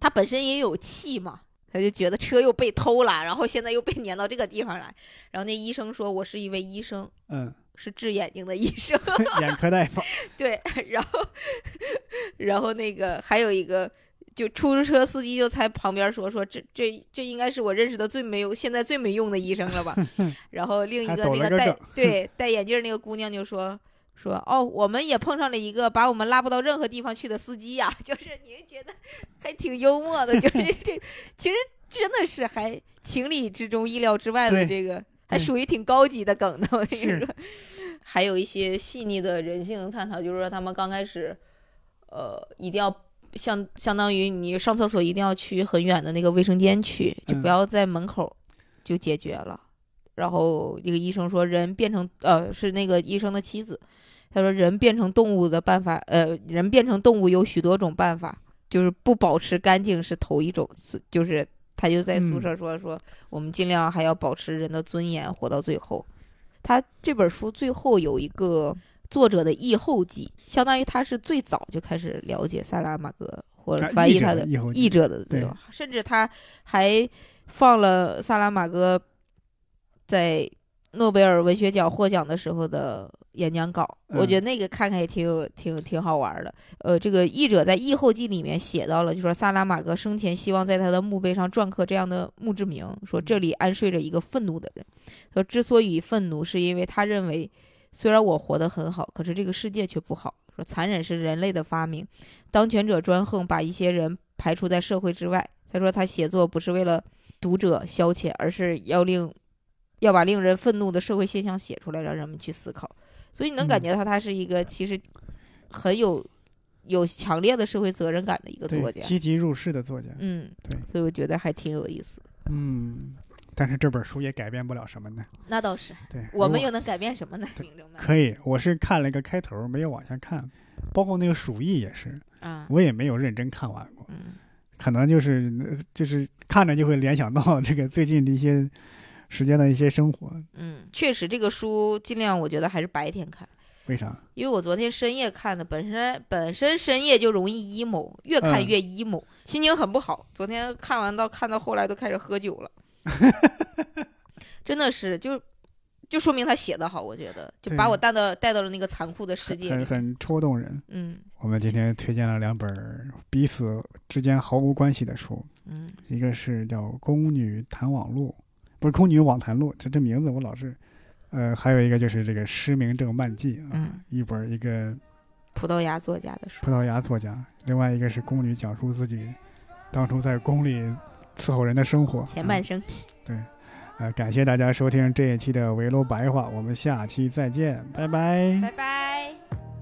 他本身也有气嘛，他就觉得车又被偷了，然后现在又被撵到这个地方来。然后那医生说：“我是一位医生，嗯，是治眼睛的医生。眼科大夫，”对，然后然后那个还有一个。就出租车司机就在旁边说说这这这应该是我认识的最没有现在最没用的医生了吧？然后另一个那个戴对戴眼镜那个姑娘就说说哦，我们也碰上了一个把我们拉不到任何地方去的司机呀、就是你会觉得还挺幽默的，就是 这其实真的是还情理之中、意料之外的这个，还属于挺高级的梗的。我跟你说，还有一些细腻的人性探讨，就是说他们刚开始，呃，一定要。相相当于你上厕所一定要去很远的那个卫生间去，就不嗯要在门口就解决了。然后这个医生说，人变成呃是那个医生的妻子，他说人变成动物的办法，呃，人变成动物有许多种办法，就是不保持干净是头一种，就是他就在宿嗯舍说、说我们尽量还要保持人的尊严，活到最后。他这本书最后有一个作者的译后记，相当于他是最早就开始了解萨拉玛戈或者翻译他的的译者的这对个，甚至他还放了萨拉玛戈在诺贝尔文学奖获奖的时候的演讲稿，我觉得那个看看也挺有挺挺好玩的。呃，这个译者在译后记里面写到了，就说萨拉玛戈生前希望在他的墓碑上篆刻这样的墓志铭，说这里安睡着一个愤怒的人。说之所以愤怒，是因为他认为虽然我活得很好，可是这个世界却不好。说残忍是人类的发明，当权者专横，把一些人排除在社会之外。他说他写作不是为了读者消遣，而是要令要把令人愤怒的社会现象写出来，让人们去思考。所以你能感嗯觉到他是一个其实很有有强烈的社会责任感的一个作家。积极入世的作家，嗯，对所以我觉得还挺有意思。嗯，但是这本书也改变不了什么呢？那倒是，对，我们又能改变什么呢？听众们可以，我是看了一个开头，没有往下看，包括那个鼠疫也是，啊，我也没有认真看完过，嗯可能就是呃就是看着就会联想到这个最近的一些时间的一些生活，嗯，确实这个书尽量我觉得还是白天看。为啥？因为我昨天深夜看的，本身本身深夜就容易 emo，越看嗯越 emo，、心情很不好。昨天看完到看到后来都开始喝酒了，真的是就就说明他写的好，我觉得就把我带到带到了那个残酷的世界里。很很戳动人。嗯我们今天推荐了两本彼此之间毫无关系的书，嗯一个是叫《宫女谈网录》，不是《空女网谈录》，这这名字我老是，呃，还有一个就是这个《失明症漫记》啊，嗯，一本一个葡萄牙作家的书。葡萄牙作家，另外一个是宫女讲述自己当初在宫里伺候人的生活。嗯前半生，对，呃，感谢大家收听这一期的围炉白话，我们下期再见，拜拜拜拜。